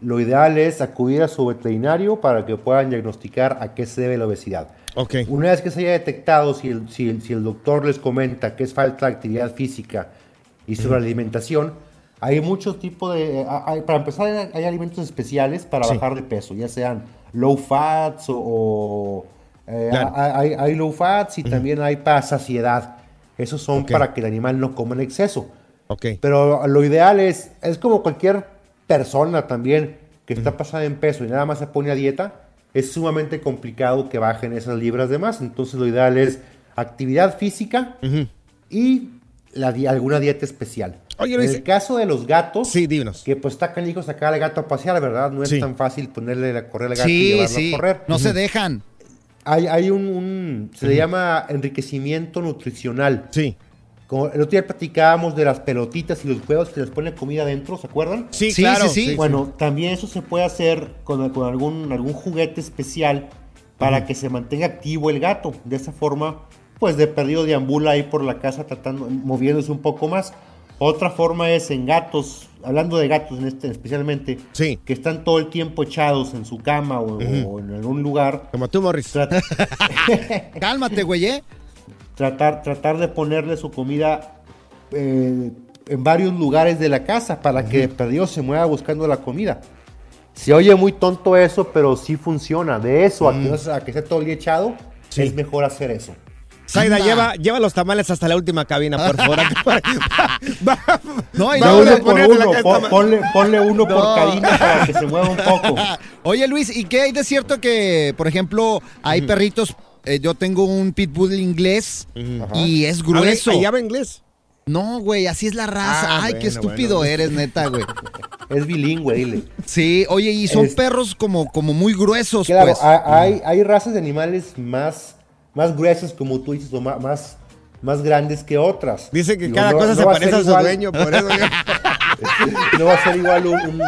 lo ideal es acudir a su veterinario para que puedan diagnosticar a qué se debe la obesidad. Ok. Una vez que se haya detectado, si el, si el- si el doctor les comenta que es falta de actividad física y sobre la alimentación, hay muchos tipos de... eh, hay- para empezar, hay, hay alimentos especiales para Sí. bajar de peso, ya sean low fats o... o, eh, Claro. hay, hay- hay low fats y también hay para saciedad. Esos son Ok. para que el animal no coma en exceso. Ok. Pero lo ideal es, es como cualquier persona también que está pasada en peso y nada más se pone a dieta, es sumamente complicado que bajen esas libras de más. Entonces lo ideal es actividad física y la di- alguna dieta especial. Oye, en el caso de los gatos, sí, díganos. que pues está canijo sacar al gato a pasear, ¿verdad? No es Sí. tan fácil ponerle a correr al gato y Sí, llevarlo sí. a correr. No se dejan. Hay, hay un, un- se le llama enriquecimiento nutricional. Sí. Como el otro día platicábamos de las pelotitas y los juegos que les ponen comida adentro, ¿se acuerdan? Sí, Sí, claro, sí, sí. Bueno, también eso se puede hacer con, con algún, algún juguete especial para que se mantenga activo el gato. De esa forma, pues de perdido deambula ahí por la casa tratando, moviéndose un poco más. Otra forma es en gatos, hablando de gatos en este especialmente, que están todo el tiempo echados en su cama o, o en algún lugar. Como tú, Morris. (laughs) Cálmate, güey. ¿eh? Tratar, tratar de ponerle su comida eh, en varios lugares de la casa para que de perdido se mueva buscando la comida. Se oye muy tonto eso, pero sí funciona. De eso a, que, sea- a que esté todo el día echado, es mejor hacer eso. Anda. lleva, lleva los tamales hasta la última cabina, por favor. (laughs) No, y no, uno por uno, ponle, ponle uno por No. Karina para que se mueva un poco. (laughs) Oye, Luis, ¿y qué hay de cierto que, por ejemplo, hay perritos? eh, yo tengo un pitbull inglés y es grueso. ¿Ahí habla inglés? No, güey, así es la raza. Ah, Ay, qué estúpido bueno. eres, neta, güey. (laughs) Es bilingüe, dile. Sí, oye, y son Es- perros como, como muy gruesos, Claro, pues. ha- hay, hay razas de animales más, más gruesas, como tú dices, o más, más grandes que otras. Dice que cada no- cosa no se a parece a su dueño, por eso. (laughs) no va a ser igual un, un-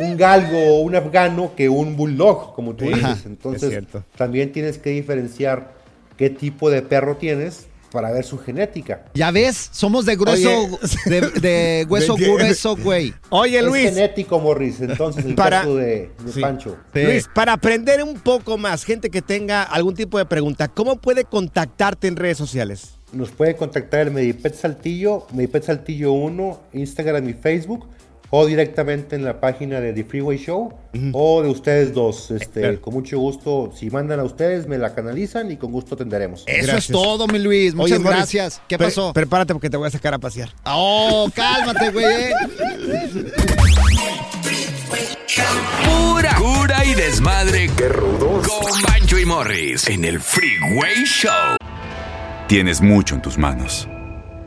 un galgo o un afgano que un bulldog, como tú dices. es Entonces, también tienes que diferenciar qué tipo de perro tienes para ver su genética. Ya ves, somos de grueso, Oye. de, de (laughs) hueso grueso, güey. Oye, Es Luis, genético, Morris. Entonces, el Para- caso de, de Sí. Pancho. Luis, para aprender un poco más, gente que tenga algún tipo de pregunta, ¿cómo puede contactarte en redes sociales? Nos puede contactar en Medipet Saltillo, Medipet Saltillo 1, Instagram y Facebook, o directamente en la página de The Freeway Show, o de ustedes dos. Este, Claro. Con mucho gusto, si mandan a ustedes, me la canalizan y con gusto atenderemos. Eso Gracias. es todo, mi Luis. Muchas Oye, gracias. ¿Qué pre- pasó? Prepárate porque te voy a sacar a pasear. Oh, cálmate, güey. eh. Pura cura y desmadre. Qué rudos. Con Bancho y Morris en el Freeway Show. Tienes mucho en tus manos.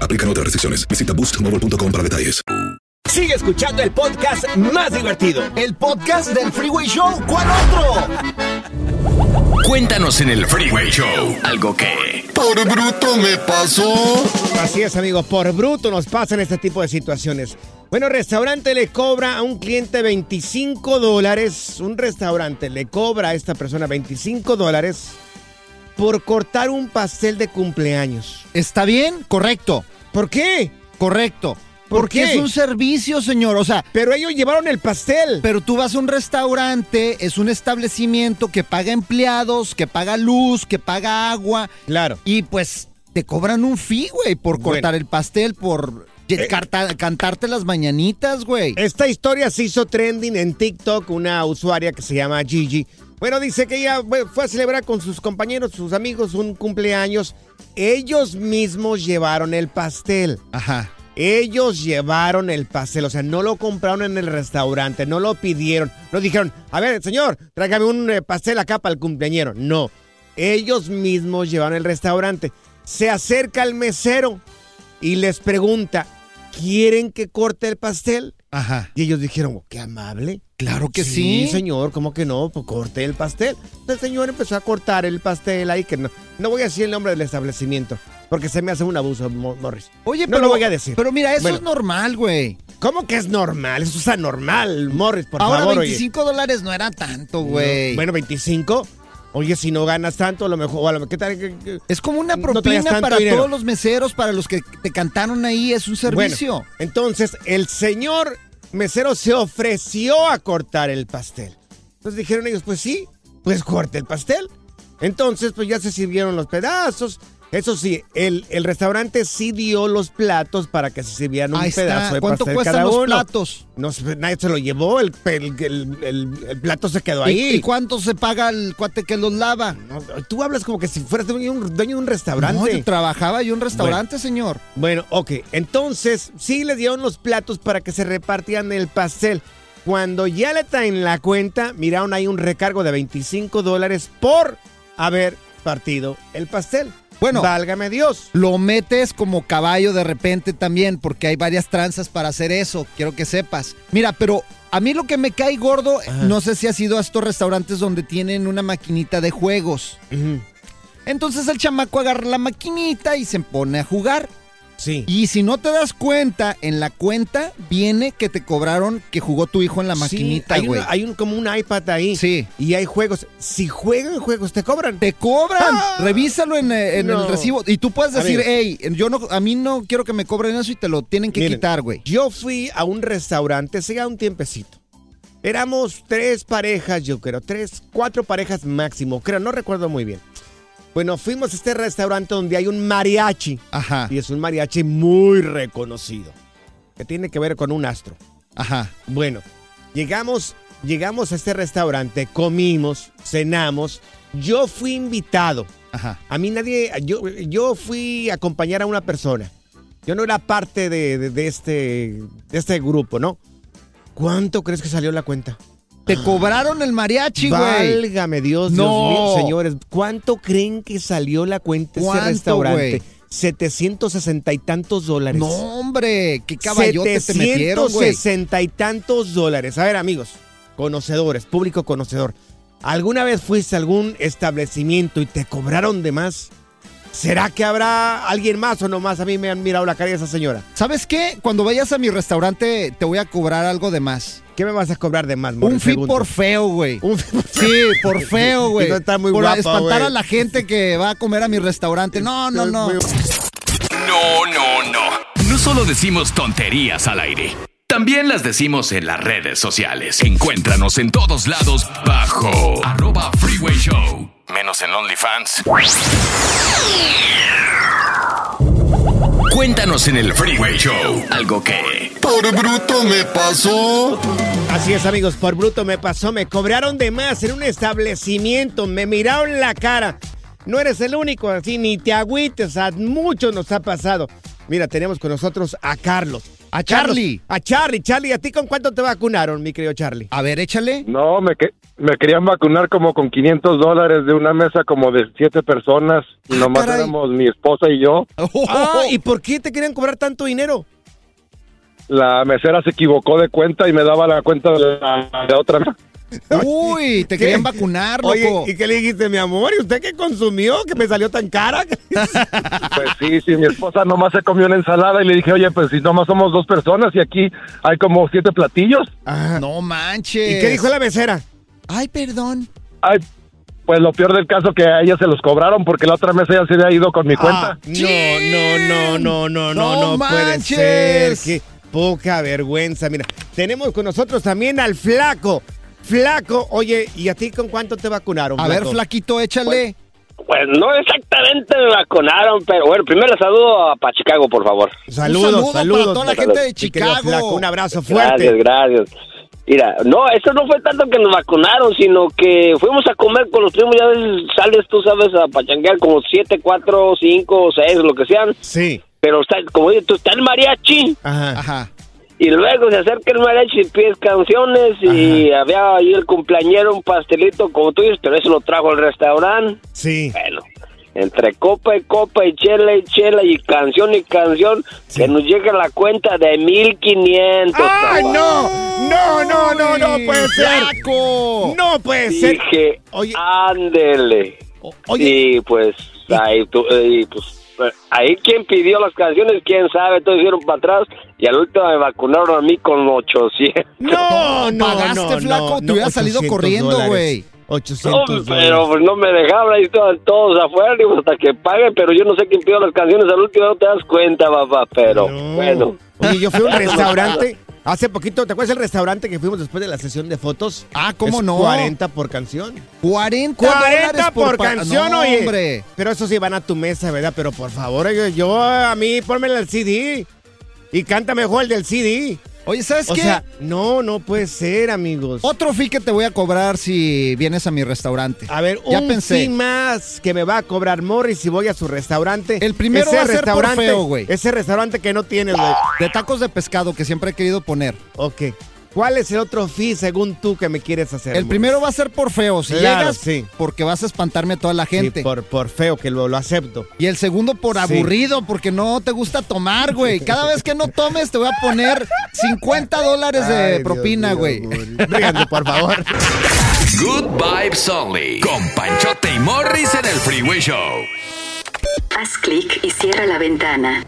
Aplican otras restricciones. Visita boostmobile.com para detalles. Sigue escuchando el podcast más divertido. El podcast del Freeway Show. ¿Cuál otro? Cuéntanos en el Freeway Show algo que... Por bruto me pasó. Así es, amigos, por bruto nos pasan este tipo de situaciones. Bueno, restaurante le cobra a un cliente 25 dólares. Un restaurante le cobra a esta persona 25 dólares por cortar un pastel de cumpleaños. ¿Está bien? Correcto. ¿Por qué? Correcto. ¿Por Porque qué? es un servicio, señor. O sea, Pero ellos llevaron el pastel. pero tú vas a un restaurante, es un establecimiento que paga empleados, que paga luz, que paga agua. Claro. Y pues te cobran un fee, güey, por Bueno. cortar el pastel, por Eh. carta- cantarte las mañanitas, güey. Esta historia se hizo trending en TikTok, una usuaria que se llama Gigi. Bueno, dice que ella fue a celebrar con sus compañeros, sus amigos, un cumpleaños. Ellos mismos llevaron el pastel. Ajá. Ellos llevaron el pastel, o sea, no lo compraron en el restaurante, no lo pidieron, no dijeron, a ver, señor, tráigame un eh, pastel acá para el cumpleañero. No, ellos mismos llevaron el restaurante. Se acerca el mesero y les pregunta, ¿quieren que corte el pastel? Ajá. Y ellos dijeron, oh, qué amable. Claro que sí. señor, ¿cómo que no? Pues corte el pastel. El señor empezó a cortar el pastel ahí, que no, no voy a decir el nombre del establecimiento, porque se me hace un abuso, Mo- Morris. Oye, no pero lo voy a decir. Pero mira, eso Bueno. es normal, güey. ¿Cómo que es normal? Eso es anormal, Morris, por Ahora favor. oye. 25 dólares no era tanto, güey. No, bueno, 25. Oye, si no ganas tanto, a lo mejor. o a lo- ¿Qué tal? es como una propina para dinero? todos los meseros, para los que te cantaron ahí, es un servicio. Bueno, entonces, el señor mesero se ofreció a cortar el pastel. Entonces dijeron ellos, pues sí, pues corte el pastel. Entonces, pues ya se sirvieron los pedazos, Eso sí, el, el restaurante sí dio los platos para que se sirvieran un Ahí está. pedazo de ¿Cuánto pastel cuestan cada los uno. platos? No, nadie se lo llevó, el, el, el- plato se quedó ¿Y, ahí. y cuánto se paga el cuate que los lava? No, tú hablas como que si fueras dueño de un, dueño de un restaurante. No, yo trabajaba yo en un restaurante, señor. Bueno, ok. Entonces, sí les dieron los platos para que se repartieran el pastel. Cuando ya le traen la cuenta, miraron ahí un recargo de 25 dólares por haber partido el pastel. Bueno, válgame Dios. Lo metes como caballo de repente también, porque hay varias tranzas para hacer eso, quiero que sepas. Mira, pero a mí lo que me cae gordo, no sé si has ido a estos restaurantes donde tienen una maquinita de juegos. Entonces el chamaco agarra la maquinita y se pone a jugar. Sí. Y si no te das cuenta, en la cuenta viene que te cobraron que jugó tu hijo en la maquinita, hay, güey. hay un, como un iPad ahí. Sí. Y hay juegos. Si juegan juegos, te cobran. Te cobran. Revísalo en, eh, en No. el recibo. Y tú puedes decir, hey, yo no, a mí no quiero que me cobren eso y te lo tienen que Miren, quitar, güey. Yo fui a un restaurante hace ya un tiempecito. Éramos tres parejas, yo creo, tres, cuatro parejas máximo, creo, no recuerdo muy bien. Bueno, fuimos a este restaurante donde hay un mariachi. Ajá. Y es un mariachi muy reconocido. Que tiene que ver con un astro. Ajá. Bueno, llegamos, llegamos a este restaurante, comimos, cenamos. Yo fui invitado. Ajá. A mí nadie, yo, yo fui a acompañar a una persona. Yo no era parte de, de- de este, de este grupo, ¿no? ¿Cuánto crees que salió la cuenta? Te cobraron el mariachi, güey. Válgame Dios, No. Dios mío, señores. ¿Cuánto creen que salió la cuenta de ese ¿Cuánto, restaurante? güey? 760 y tantos dólares. No, hombre, qué caballote te metieron, güey. 760 y tantos dólares. A ver, amigos, conocedores, público conocedor. ¿Alguna vez fuiste a algún establecimiento y te cobraron de más? ¿Será que habrá alguien más o nomás a mí me han mirado la cara de esa señora? ¿Sabes qué? Cuando vayas a mi restaurante te voy a cobrar algo de más. ¿Qué me vas a cobrar de más, Morris? Un fee por feo, güey. (laughs) Un fee por Sí, por feo, (laughs) güey. No está muy por guapa, espantar a la gente que va a comer a mi restaurante. No, no, no. No, no, no. No solo decimos tonterías al aire. También las decimos en las redes sociales. Encuéntranos en todos lados bajo arroba freeway show. Menos en OnlyFans. Cuéntanos en el Freeway Show algo que... Por bruto me pasó. Así es, amigos, por bruto me pasó, me cobraron de más en un establecimiento, me miraron la cara. No eres el único, así ni te agüites, a muchos nos ha pasado. Mira, tenemos con nosotros a Carlos. A Carlos, Charlie. a Charlie, Charlie, ¿a ti con cuánto te vacunaron, mi querido Charlie? A ver, échale. No, me, que- me querían vacunar como con 500 dólares de una mesa como de siete personas. Y nomás caray. éramos mi esposa y yo. Ah, ¿y por qué te querían cobrar tanto dinero? La mesera se equivocó de cuenta y me daba la cuenta de la de otra mesa. (laughs) Uy, te querían vacunar, loco. Oye, ¿y qué le dijiste, mi amor? ¿Y usted qué consumió que me salió tan cara? (laughs) Pues sí, sí, mi esposa nomás se comió una ensalada y le dije, oye, pues si nomás somos dos personas y aquí hay como siete platillos. No manches. ¿Y qué dijo la mesera? Ay, perdón. Ay, pues lo peor del caso que a ella se los cobraron porque la otra mesa ya se había ido con mi cuenta. Ah, no, no, no, no, no, No no, puede manches. ser. Qué poca vergüenza. Mira, tenemos con nosotros también al flaco. Flaco, oye, ¿y a ti con cuánto te vacunaron? A ver, flaco? flaquito, échale. Pues no exactamente me vacunaron, pero bueno, primero saludo a para Chicago, por favor. Saludos, saludo saludos. para toda la gente de Chicago. Flaco, un abrazo fuerte. Gracias, gracias. Mira, no, eso no fue tanto que nos vacunaron, sino que fuimos a comer con los primos, ya ves, sales, tú sabes, a pachanguear como siete, cuatro, cinco, seis, lo que sean. Sí. Pero está, como dices tú, está el mariachi. Ajá. Ajá. Y luego se acerca el mariachi y pides canciones y había ahí el cumpleañero, un pastelito, como tú dices, pero eso lo trajo al restaurante. Sí. Bueno, entre copa y copa y chela y chela y canción y canción, que nos llega la cuenta de 1500. ¡Ay, papá. no! No, no, no, no puede ser. No puede ser. Dije, Oye. ándele. oye. Y pues, ahí, tú- y pues, ahí quien pidió las canciones, quién sabe, todos hicieron para atrás y al último me vacunaron a mí con 800. No, no, Pagaste, no, flaco, no, te no, hubieras salido 800 corriendo, güey. 800 No, pero pues no me dejaban, ahí estaban todos afuera, digo, hasta que paguen, pero yo no sé quién pidió las canciones, al último no te das cuenta, papá, pero No. bueno. Oye, yo fui a un (laughs) restaurante Hace poquito, ¿te acuerdas el restaurante que fuimos después de la sesión de fotos? Ah, ¿cómo Es no? 40 por canción. 40, 40 dólares por, pa- canción, No, oye. hombre. Pero eso sí van a tu mesa, ¿verdad? Pero por favor, yo, yo, a mí, pónmela el CD. Y canta mejor el del CD. Oye, ¿sabes o qué? sea, no, no puede ser, amigos. Otro fee que te voy a cobrar si vienes a mi restaurante. A ver, ya un pensé. fee más que me va a cobrar Morris si voy a su restaurante. El primero Ese va a ser por restaurante, feo, güey. Ese restaurante que no tienes, güey. De tacos de pescado que siempre he querido poner. Ok. ¿Cuál es el otro fee según tú que me quieres hacer? El primero va a ser por feo. Si Claro, llegas, sí. porque vas a espantarme a toda la Sí, gente. por, por feo, que lo, lo acepto. Y el segundo por Sí. aburrido, porque no te gusta tomar, güey. Cada vez que no tomes te voy a poner 50 dólares de Ay, propina, güey. Díganme, por favor. Good Vibes Only. Con Panchote y Morris en el Freeway Show. Haz clic y cierra la ventana.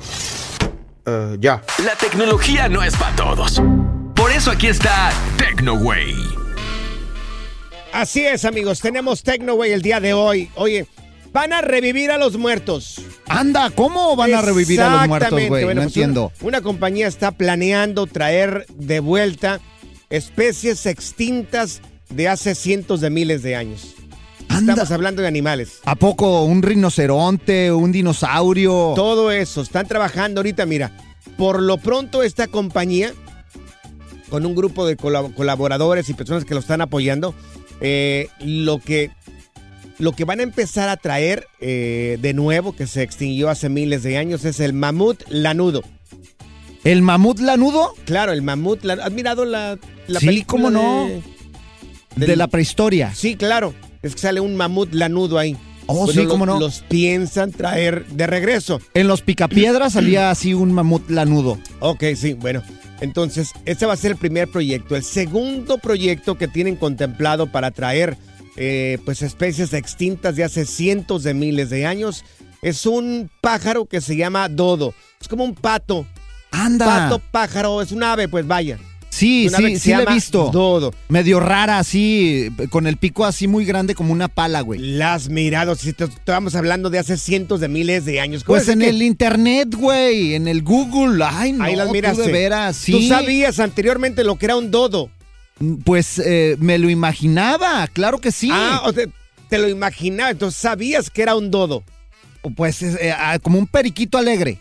ya. La tecnología no es para todos. Por eso aquí está TecnoWay. Así es, amigos. Tenemos Tecnoway el día de hoy. Oye, van a revivir a los muertos. Anda, ¿cómo van a revivir a los muertos, Exactamente. güey? Bueno, no pues entiendo. Una, una compañía está planeando traer de vuelta especies extintas de hace cientos de miles de años. Estamos hablando de animales. ¿A poco un rinoceronte, un dinosaurio? Todo eso. Están trabajando ahorita, mira. Por lo pronto, esta compañía, con un grupo de colab- colaboradores y personas que lo están apoyando, eh, lo que lo que van a empezar a traer eh, de nuevo, que se extinguió hace miles de años, es el mamut lanudo. ¿El mamut lanudo? Claro, el mamut lanudo. ¿Has mirado la, la Sí, película cómo no. de- De la prehistoria. Sí, claro. Es que sale un mamut lanudo ahí. Oh, sí, lo- cómo no. Los piensan traer de regreso. En los picapiedras salía así un mamut lanudo. Ok, sí, bueno. Entonces, este va a ser el primer proyecto. El segundo proyecto que tienen contemplado para traer eh, pues especies extintas de hace cientos de miles de años es un pájaro que se llama dodo. Es como un pato. Anda. Pato pájaro, es un ave, pues vaya. Sí, sí, sí se la he visto. Dodo. Medio rara así, con el pico así muy grande como una pala, güey. La has mirado, si estamos hablando de hace cientos de miles de años. ¿Cómo Pues es en que- el internet, güey, en el Google. Ay, no, Ahí las tú miraste. de veras, sí. Tú sabías anteriormente lo que era un dodo. Pues eh, me lo imaginaba, claro que sí. Ah, o te, te lo imaginaba, entonces sabías que era un dodo. Pues es, eh, ah, como un periquito alegre,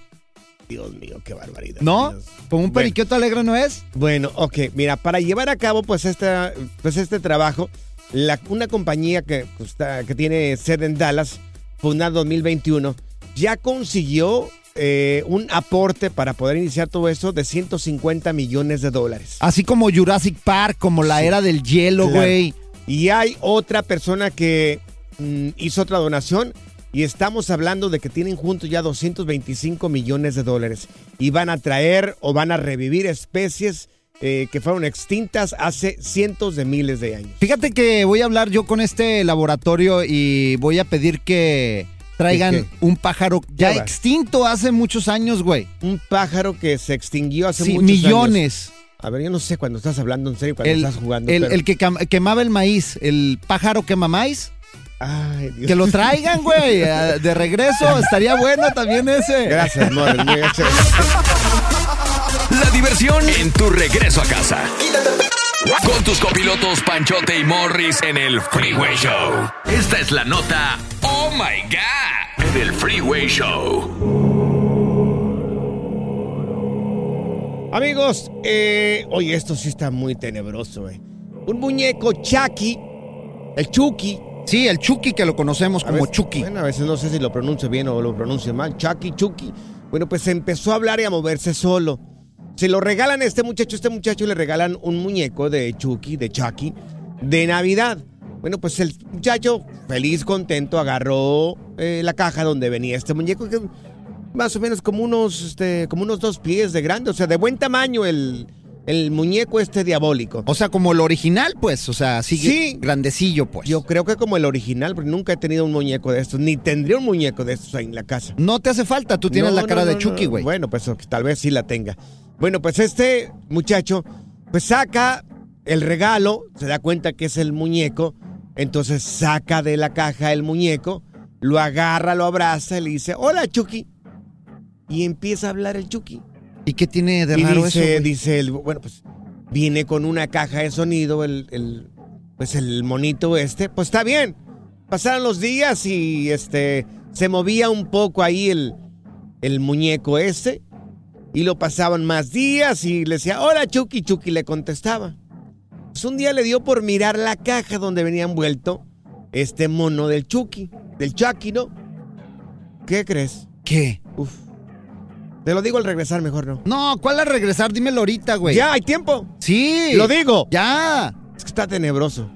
Dios mío, qué barbaridad. ¿no? Como un Bueno. periquito alegre, ¿no es? Bueno, ok, mira, para llevar a cabo pues, esta, pues este trabajo, la- una compañía que, pues, está- que tiene sede en Dallas, fundada en 2021, ya consiguió eh, un aporte para poder iniciar todo eso de 150 millones de dólares. Así como Jurassic Park, como la era del hielo, Claro. güey. Y hay otra persona que mm, hizo otra donación y estamos hablando de que tienen juntos ya 225 millones de dólares y van a traer o van a revivir especies eh, que fueron extintas hace cientos de miles de años. Fíjate que voy a hablar yo con este laboratorio y voy a pedir que traigan un pájaro ya extinto hace muchos años, güey. Un pájaro que se extinguió hace Sí, muchos millones. años. A ver, yo no sé cuando estás hablando en serio, cuando El, estás jugando. el- pero- el que quemaba el maíz, el pájaro quema maíz. Ay, Dios. Que lo traigan, güey, (laughs) de regreso. Estaría bueno también ese. Gracias, gracias. La diversión en tu regreso a casa. Con tus copilotos Panchote y Morris en el Freeway Show. Esta es la nota Oh My God en el Freeway Show. Amigos, eh, oye, esto sí está muy tenebroso, eh. Un muñeco Chucky, el Chucky. Sí, el Chucky que lo conocemos como veces- Chucky. Bueno, a veces no sé si lo pronuncio bien o lo pronuncio mal. Chucky, Chucky. Bueno, pues empezó a hablar y a moverse solo. Se lo regalan a este muchacho, este muchacho le regalan un muñeco de Chucky, de Chucky, de Navidad. Bueno, pues el muchacho, feliz, contento, agarró eh, la caja donde venía este muñeco, que más o menos como unos, este, como unos dos pies de grande, o sea, de buen tamaño el, el muñeco este diabólico. O sea, como el original, pues. O sea, sigue Sí. grandecillo, pues. Yo creo que como el original, porque nunca he tenido un muñeco de estos, ni tendría un muñeco de estos ahí en la casa. No te hace falta, tú tienes No, la cara no, de Chucky, güey. Bueno, pues tal vez sí la tenga. Bueno, pues este muchacho, pues saca el regalo, se da cuenta que es el muñeco, entonces saca de la caja el muñeco, lo agarra, lo abraza y le dice, hola Chucky. Y empieza a hablar el Chucky. ¿Y qué tiene de y raro dice, eso? dice el, bueno, pues viene con una caja de sonido, el, el- pues el monito este, pues está bien. Pasaron los días y este se movía un poco ahí el, el muñeco este. Y lo pasaban más días y le decía, hola Chucky, Chucky le contestaba. Pues un día le dio por mirar la caja donde venía envuelto este mono del Chucky, del Chucky, ¿no? ¿Qué crees? ¿Qué? Uf. Te lo digo al regresar, mejor no. No, ¿cuál a regresar? Dímelo ahorita, güey. Ya, hay tiempo. Sí. Lo digo. Ya. Es que está tenebroso.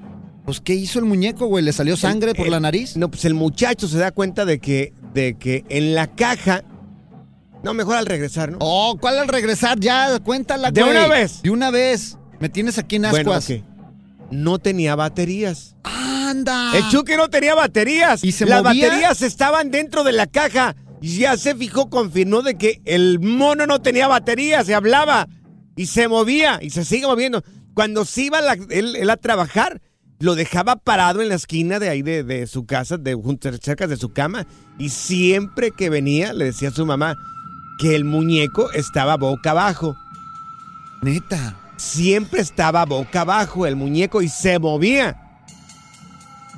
Pues, ¿qué hizo el muñeco, güey? ¿Le salió sangre por el- la nariz? No, pues el muchacho se da cuenta de que, de que en la caja. No, mejor al regresar, ¿no? Oh, ¿cuál al regresar? Ya, cuéntala, De güey. una vez. De una vez. Me tienes aquí en Bueno, ascuas. ok. No tenía baterías. ¡Anda! El Chucky no tenía baterías. ¿Y se Las movía? baterías estaban dentro de la caja. Ya se fijó, confirmó de que el mono no tenía baterías, se hablaba. Y se movía, y se sigue moviendo. Cuando se iba la- él, él a trabajar, lo dejaba parado en la esquina de ahí de, de su casa, de, cerca de su cama. Y siempre que venía, le decía a su mamá que el muñeco estaba boca abajo. Neta. Siempre estaba boca abajo el muñeco y se movía.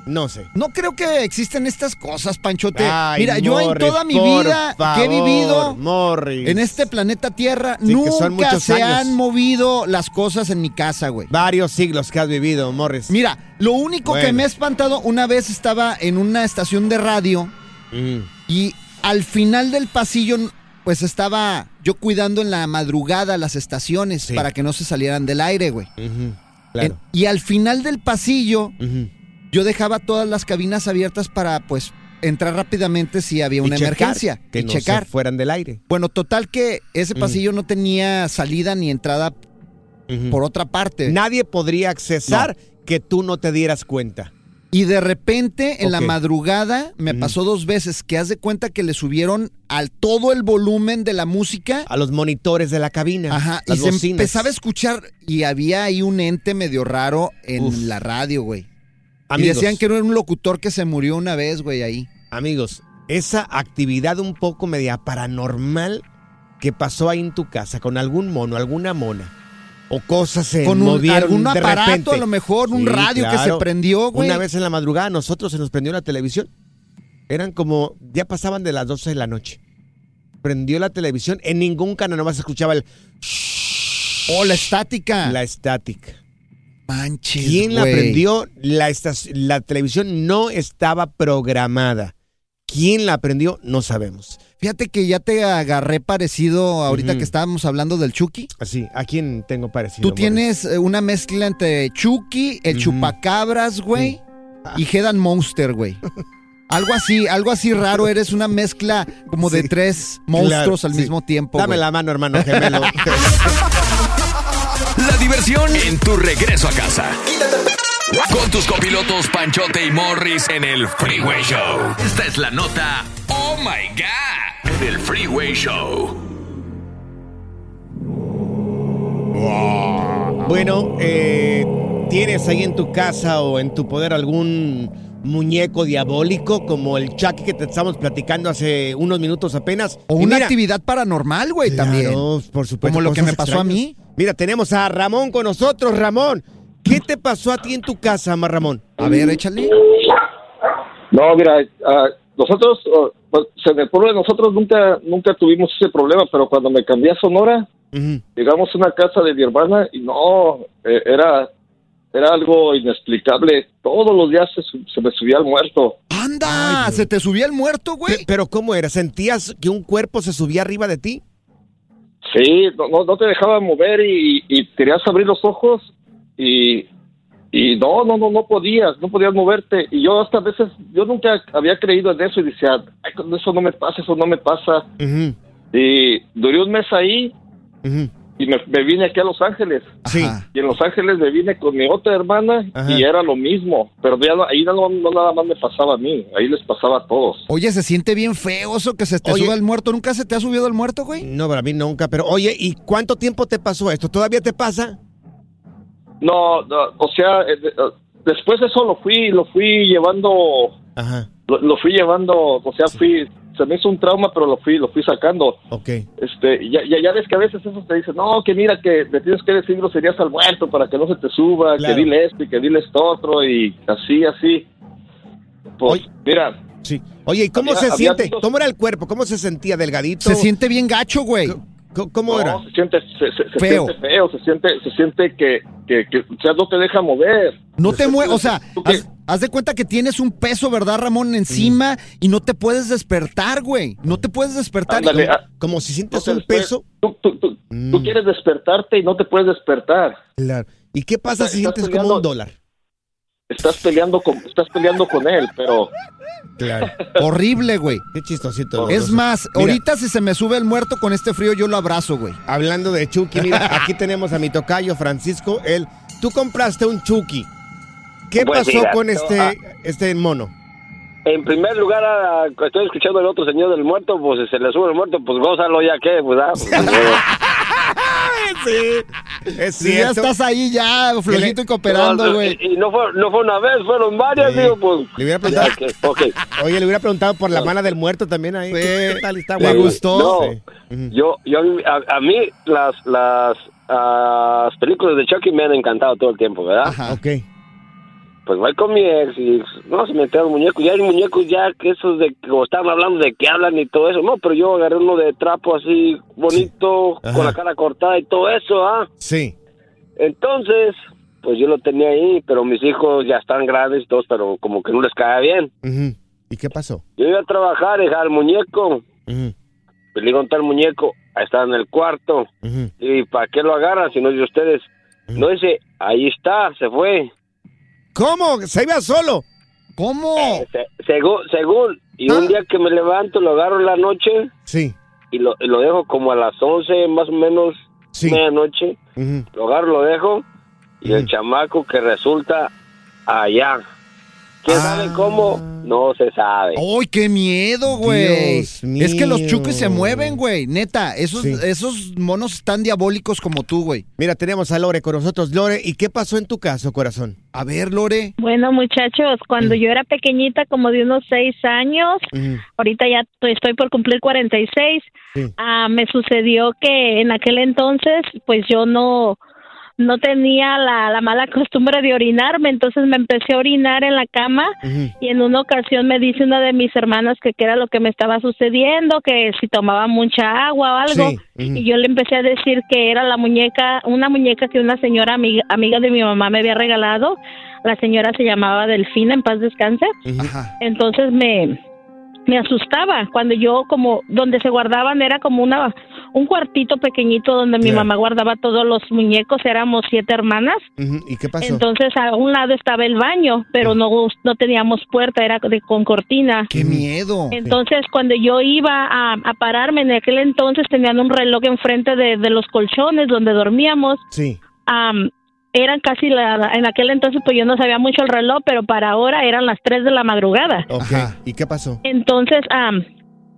No sé. No creo que existen estas cosas, Panchote. Ay, Mira, yo en toda mi vida que he vivido Morris. en este planeta Tierra, Sí, nunca se años. han movido las cosas en mi casa, güey. Varios siglos que has vivido, Morris. Mira, lo único que me ha espantado, una vez estaba en una estación de radio Mm. y al final del pasillo, pues estaba yo cuidando en la madrugada las estaciones para que no se salieran del aire, güey. claro. En- y al final del pasillo, Ujú. Yo dejaba todas las cabinas abiertas para, pues, entrar rápidamente si había una Y checar, emergencia Que y no checar. se fueran del aire. Bueno, total que ese Mm. pasillo no tenía salida ni entrada por otra parte. Nadie podría accesar que tú no te dieras cuenta. Y de repente, en la madrugada, me pasó dos veces que haz de cuenta que le subieron al todo el volumen de la música. A los monitores de la cabina. Ajá. las y se empezaba a escuchar y había ahí un ente medio raro en Uf. la radio, güey. Y Amigos. decían que era un locutor que se murió una vez, güey, ahí. Amigos, esa actividad un poco media paranormal que pasó ahí en tu casa con algún mono, alguna mona. O cosas se Con un- movieron algún de aparato, repente. a lo mejor, un Sí, radio que se prendió, güey. Una vez en la madrugada a nosotros se nos prendió la televisión. Eran como, ya pasaban de las 12 de la noche. Prendió la televisión, en ningún canal nomás se escuchaba el... Oh, la estática. La estática. Manches, ¿Quién la güey. prendió? La, la televisión no estaba programada. ¿Quién la prendió? No sabemos. Fíjate que ya te agarré parecido ahorita que estábamos hablando del Chucky. Así, ¿a quién tengo parecido? Tú tienes eh, una mezcla entre Chucky, el chupacabras, güey, y Head and Monster, güey. (laughs) Algo así, algo así raro. Eres una mezcla como de tres monstruos Claro, al sí. mismo tiempo. Dame la mano, hermano gemelo. (laughs) (laughs) (laughs) La diversión en tu regreso a casa. Con tus copilotos Panchote y Morris en el Freeway Show. Esta es la nota Oh My God del Freeway Show. Bueno, eh, ¿tienes ahí en tu casa o en tu poder algún muñeco diabólico como el Chucky que te estamos platicando hace unos minutos apenas? O Y una mira, actividad paranormal, güey, claro, también. por supuesto. Como lo que me pasó a mí. Mira, tenemos a Ramón con nosotros. Ramón, ¿qué te pasó a ti en tu casa, ma Ramón? A ver, échale. No, mira, ah, nosotros, ah, pues, en el pueblo de nosotros nunca, nunca tuvimos ese problema, pero cuando me cambié a Sonora, llegamos a una casa de mi hermana y no, eh, era, era algo inexplicable. Todos los días se, me subía el muerto. ¡Anda! ¿Se te subía el muerto, güey? Pe- ¿Pero cómo era? ¿Sentías que un cuerpo se subía arriba de ti? Sí, no, no, no te dejaba mover y, y querías abrir los ojos y, y no, no, no, no podías, no podías moverte. Y yo hasta a veces, yo nunca había creído en eso y decía, Ay, eso no me pasa, eso no me pasa. Y duré un mes ahí y me, me vine aquí a Los Ángeles. Sí. Y en Los Ángeles me vine con mi otra hermana Ajá. y era lo mismo. Pero ya no- ahí no, no nada más me pasaba a mí, ahí les pasaba a todos. Oye, se siente bien feo eso que se te Oye. suba el muerto. ¿Nunca se te ha subido el muerto, güey? No, para mí nunca. Pero oye, ¿y cuánto tiempo te pasó esto? ¿Todavía te pasa? No, no, o sea, eh, eh, después de eso lo fui, lo fui llevando, Ajá. lo, lo fui llevando, o sea, fui, se me hizo un trauma, pero lo fui, lo fui sacando. Ok. Este, ya, ya, ya ves que a veces eso te dice, no, que mira que le tienes que decir groserías al muerto para que no se te suba, Claro. que dile esto y que dile esto otro y así, así. Pues, mira. Sí. Oye, ¿y cómo Había- se había siente? dos- ¿Cómo era el cuerpo? ¿Cómo se sentía? ¿Delgadito? Se siente bien gacho, güey. ¿Cómo No, era? Se siente, se, se- se Feo. siente feo, se siente, se siente que, que, que, o sea, no te deja mover. No te mueves, o sea, haz, haz de cuenta que tienes un peso, ¿verdad, Ramón? Encima y no te puedes despertar, güey. No te puedes despertar. Ándale, ah, Como si sientes no un peso. Tú, tú- tú- tú quieres despertarte y no te puedes despertar. Claro. ¿Y qué pasa si Estás sientes como un dólar? Estás peleando con, estás peleando con él, pero Claro. (laughs) Horrible, güey. Qué chistosito. Es más, Mira. ahorita si se me sube el muerto con este frío, yo lo abrazo, güey. Hablando de Chucky, mira, aquí tenemos a mi tocayo Francisco. Él, tú compraste un Chucky. ¿Qué Pues pasó mira, con este, ah. este mono? En primer lugar, ah, estoy escuchando al otro señor del muerto, pues si se le sube el muerto, pues gózalo ya que, pues, ah, pues, (laughs) sí, es Si ya estás ahí ya, flojito y cooperando, no, güey. Y, y no fue, no fue una vez, fueron varias, Sí. digo, pues. Le hubiera preguntado. ya que, ok. Oye, le hubiera preguntado por la mano del muerto también ahí. ¿Qué, qué tal? ¿Está ¿Le gustó? No, Sí. yo, yo, a, a mí las, las ah, películas de Chucky me han encantado todo el tiempo, ¿verdad? Ok. Pues voy con mi ex y no se me entera el muñeco. Ya hay muñecos ya que esos de, como estaban hablando de que hablan y todo eso. No, pero yo agarré uno de trapo así bonito, con la cara cortada y todo eso, ¿ah? Sí. Entonces, pues yo lo tenía ahí, pero mis hijos ya están grandes y todos, pero como que no les cae bien. ¿Y qué pasó? Yo iba a trabajar, dejaba el muñeco. Ujú. Le digo, "¿Dónde está el muñeco? Ahí está en el cuarto. ¿Y para qué lo agarran si no es de ustedes? No dice, ahí está, se fue. ¿Cómo? ¿Se iba solo? ¿Cómo? Se- según, según. Y un día que me levanto, lo agarro en la noche Sí. y lo, y lo dejo como a las 11, más o menos, medianoche. Ujú. Lo agarro, lo dejo y el chamaco que resulta allá. ¿Quién sabe cómo? No se sabe. ¡Ay, qué miedo, güey! Dios Es que los chuques se mueven, güey. Neta, esos, Sí. esos monos están diabólicos como tú, güey. Mira, tenemos a Lore con nosotros. Lore, ¿y qué pasó en tu caso, corazón? A ver, Lore. Bueno, muchachos, cuando yo era pequeñita, como de unos seis años, ahorita ya to- estoy por cumplir 46, ah, me sucedió que en aquel entonces, pues yo no no tenía la, la mala costumbre de orinarme, entonces me empecé a orinar en la cama y en una ocasión me dice una de mis hermanas que qué era lo que me estaba sucediendo, que si tomaba mucha agua o algo, Sí, y yo le empecé a decir que era la muñeca, una muñeca que una señora amiga, amiga de mi mamá me había regalado, la señora se llamaba Delfina, en paz descanse, entonces me me asustaba cuando yo como donde se guardaban era como una un cuartito pequeñito donde mi mamá guardaba todos los muñecos éramos siete hermanas. ¿Y qué pasó? entonces a un lado estaba el baño pero no no teníamos puerta era de, con cortina ¡Qué miedo! entonces cuando yo iba a, a pararme en aquel entonces tenían un reloj enfrente de, de los colchones donde dormíamos Sí. eran casi la, en aquel entonces pues yo no sabía mucho el reloj pero para ahora eran las tres de la madrugada Ok. ¿Y qué pasó? entonces, am,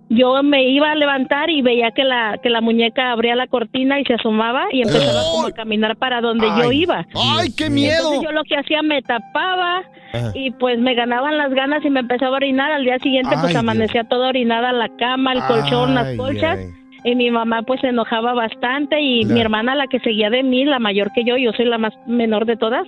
yo me iba a levantar y veía que la que la muñeca abría la cortina y se asomaba y empezaba como a caminar para donde yo iba. ¡Ay, qué miedo! Entonces yo lo que hacía me tapaba Ajá. y pues me ganaban las ganas y me empezaba a orinar. Al día siguiente Ay, pues Dios. amanecía toda orinada la cama, el colchón, las colchas. Y mi mamá pues se enojaba bastante y mi hermana la que seguía de mí, la mayor que yo, yo soy la más menor de todas.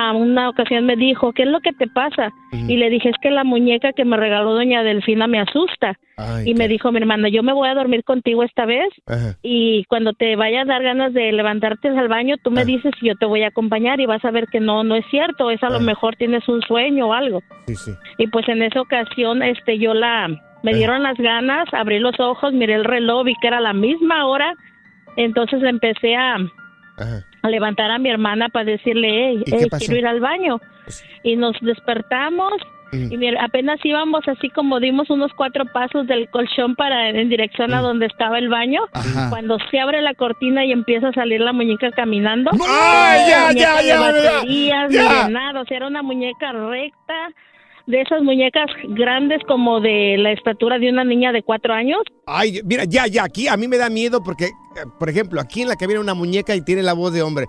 A una ocasión me dijo, ¿qué es lo que te pasa? Y le dije, es que la muñeca que me regaló doña Delfina me asusta. Ay, y me dijo mi hermana, yo me voy a dormir contigo esta vez Ajá. y cuando te vaya a dar ganas de levantarte al baño, tú Ah. me dices y yo te voy a acompañar y vas a ver que no, no es cierto, es a Ah. lo mejor tienes un sueño o algo. Sí, sí. Y pues en esa ocasión, este, yo la, me dieron las ganas, abrí los ojos, miré el reloj, vi que era la misma hora, entonces empecé a, Ajá. A levantar a mi hermana para decirle, hey, quiero ir al baño. Y nos despertamos Ujú. y mi- apenas íbamos así como dimos unos cuatro pasos del colchón para en dirección a donde estaba el baño. Ajá. Cuando se abre la cortina y empieza a salir la muñeca caminando. ¡Ay, ya, ya, ya, ya, baterías, ya! ni nada, o sea, era una muñeca recta. De esas muñecas grandes como de la estatura de una niña de cuatro años. Ay, mira, ya, ya, aquí a mí me da miedo porque, por ejemplo, aquí en la viene una muñeca y tiene la voz de hombre.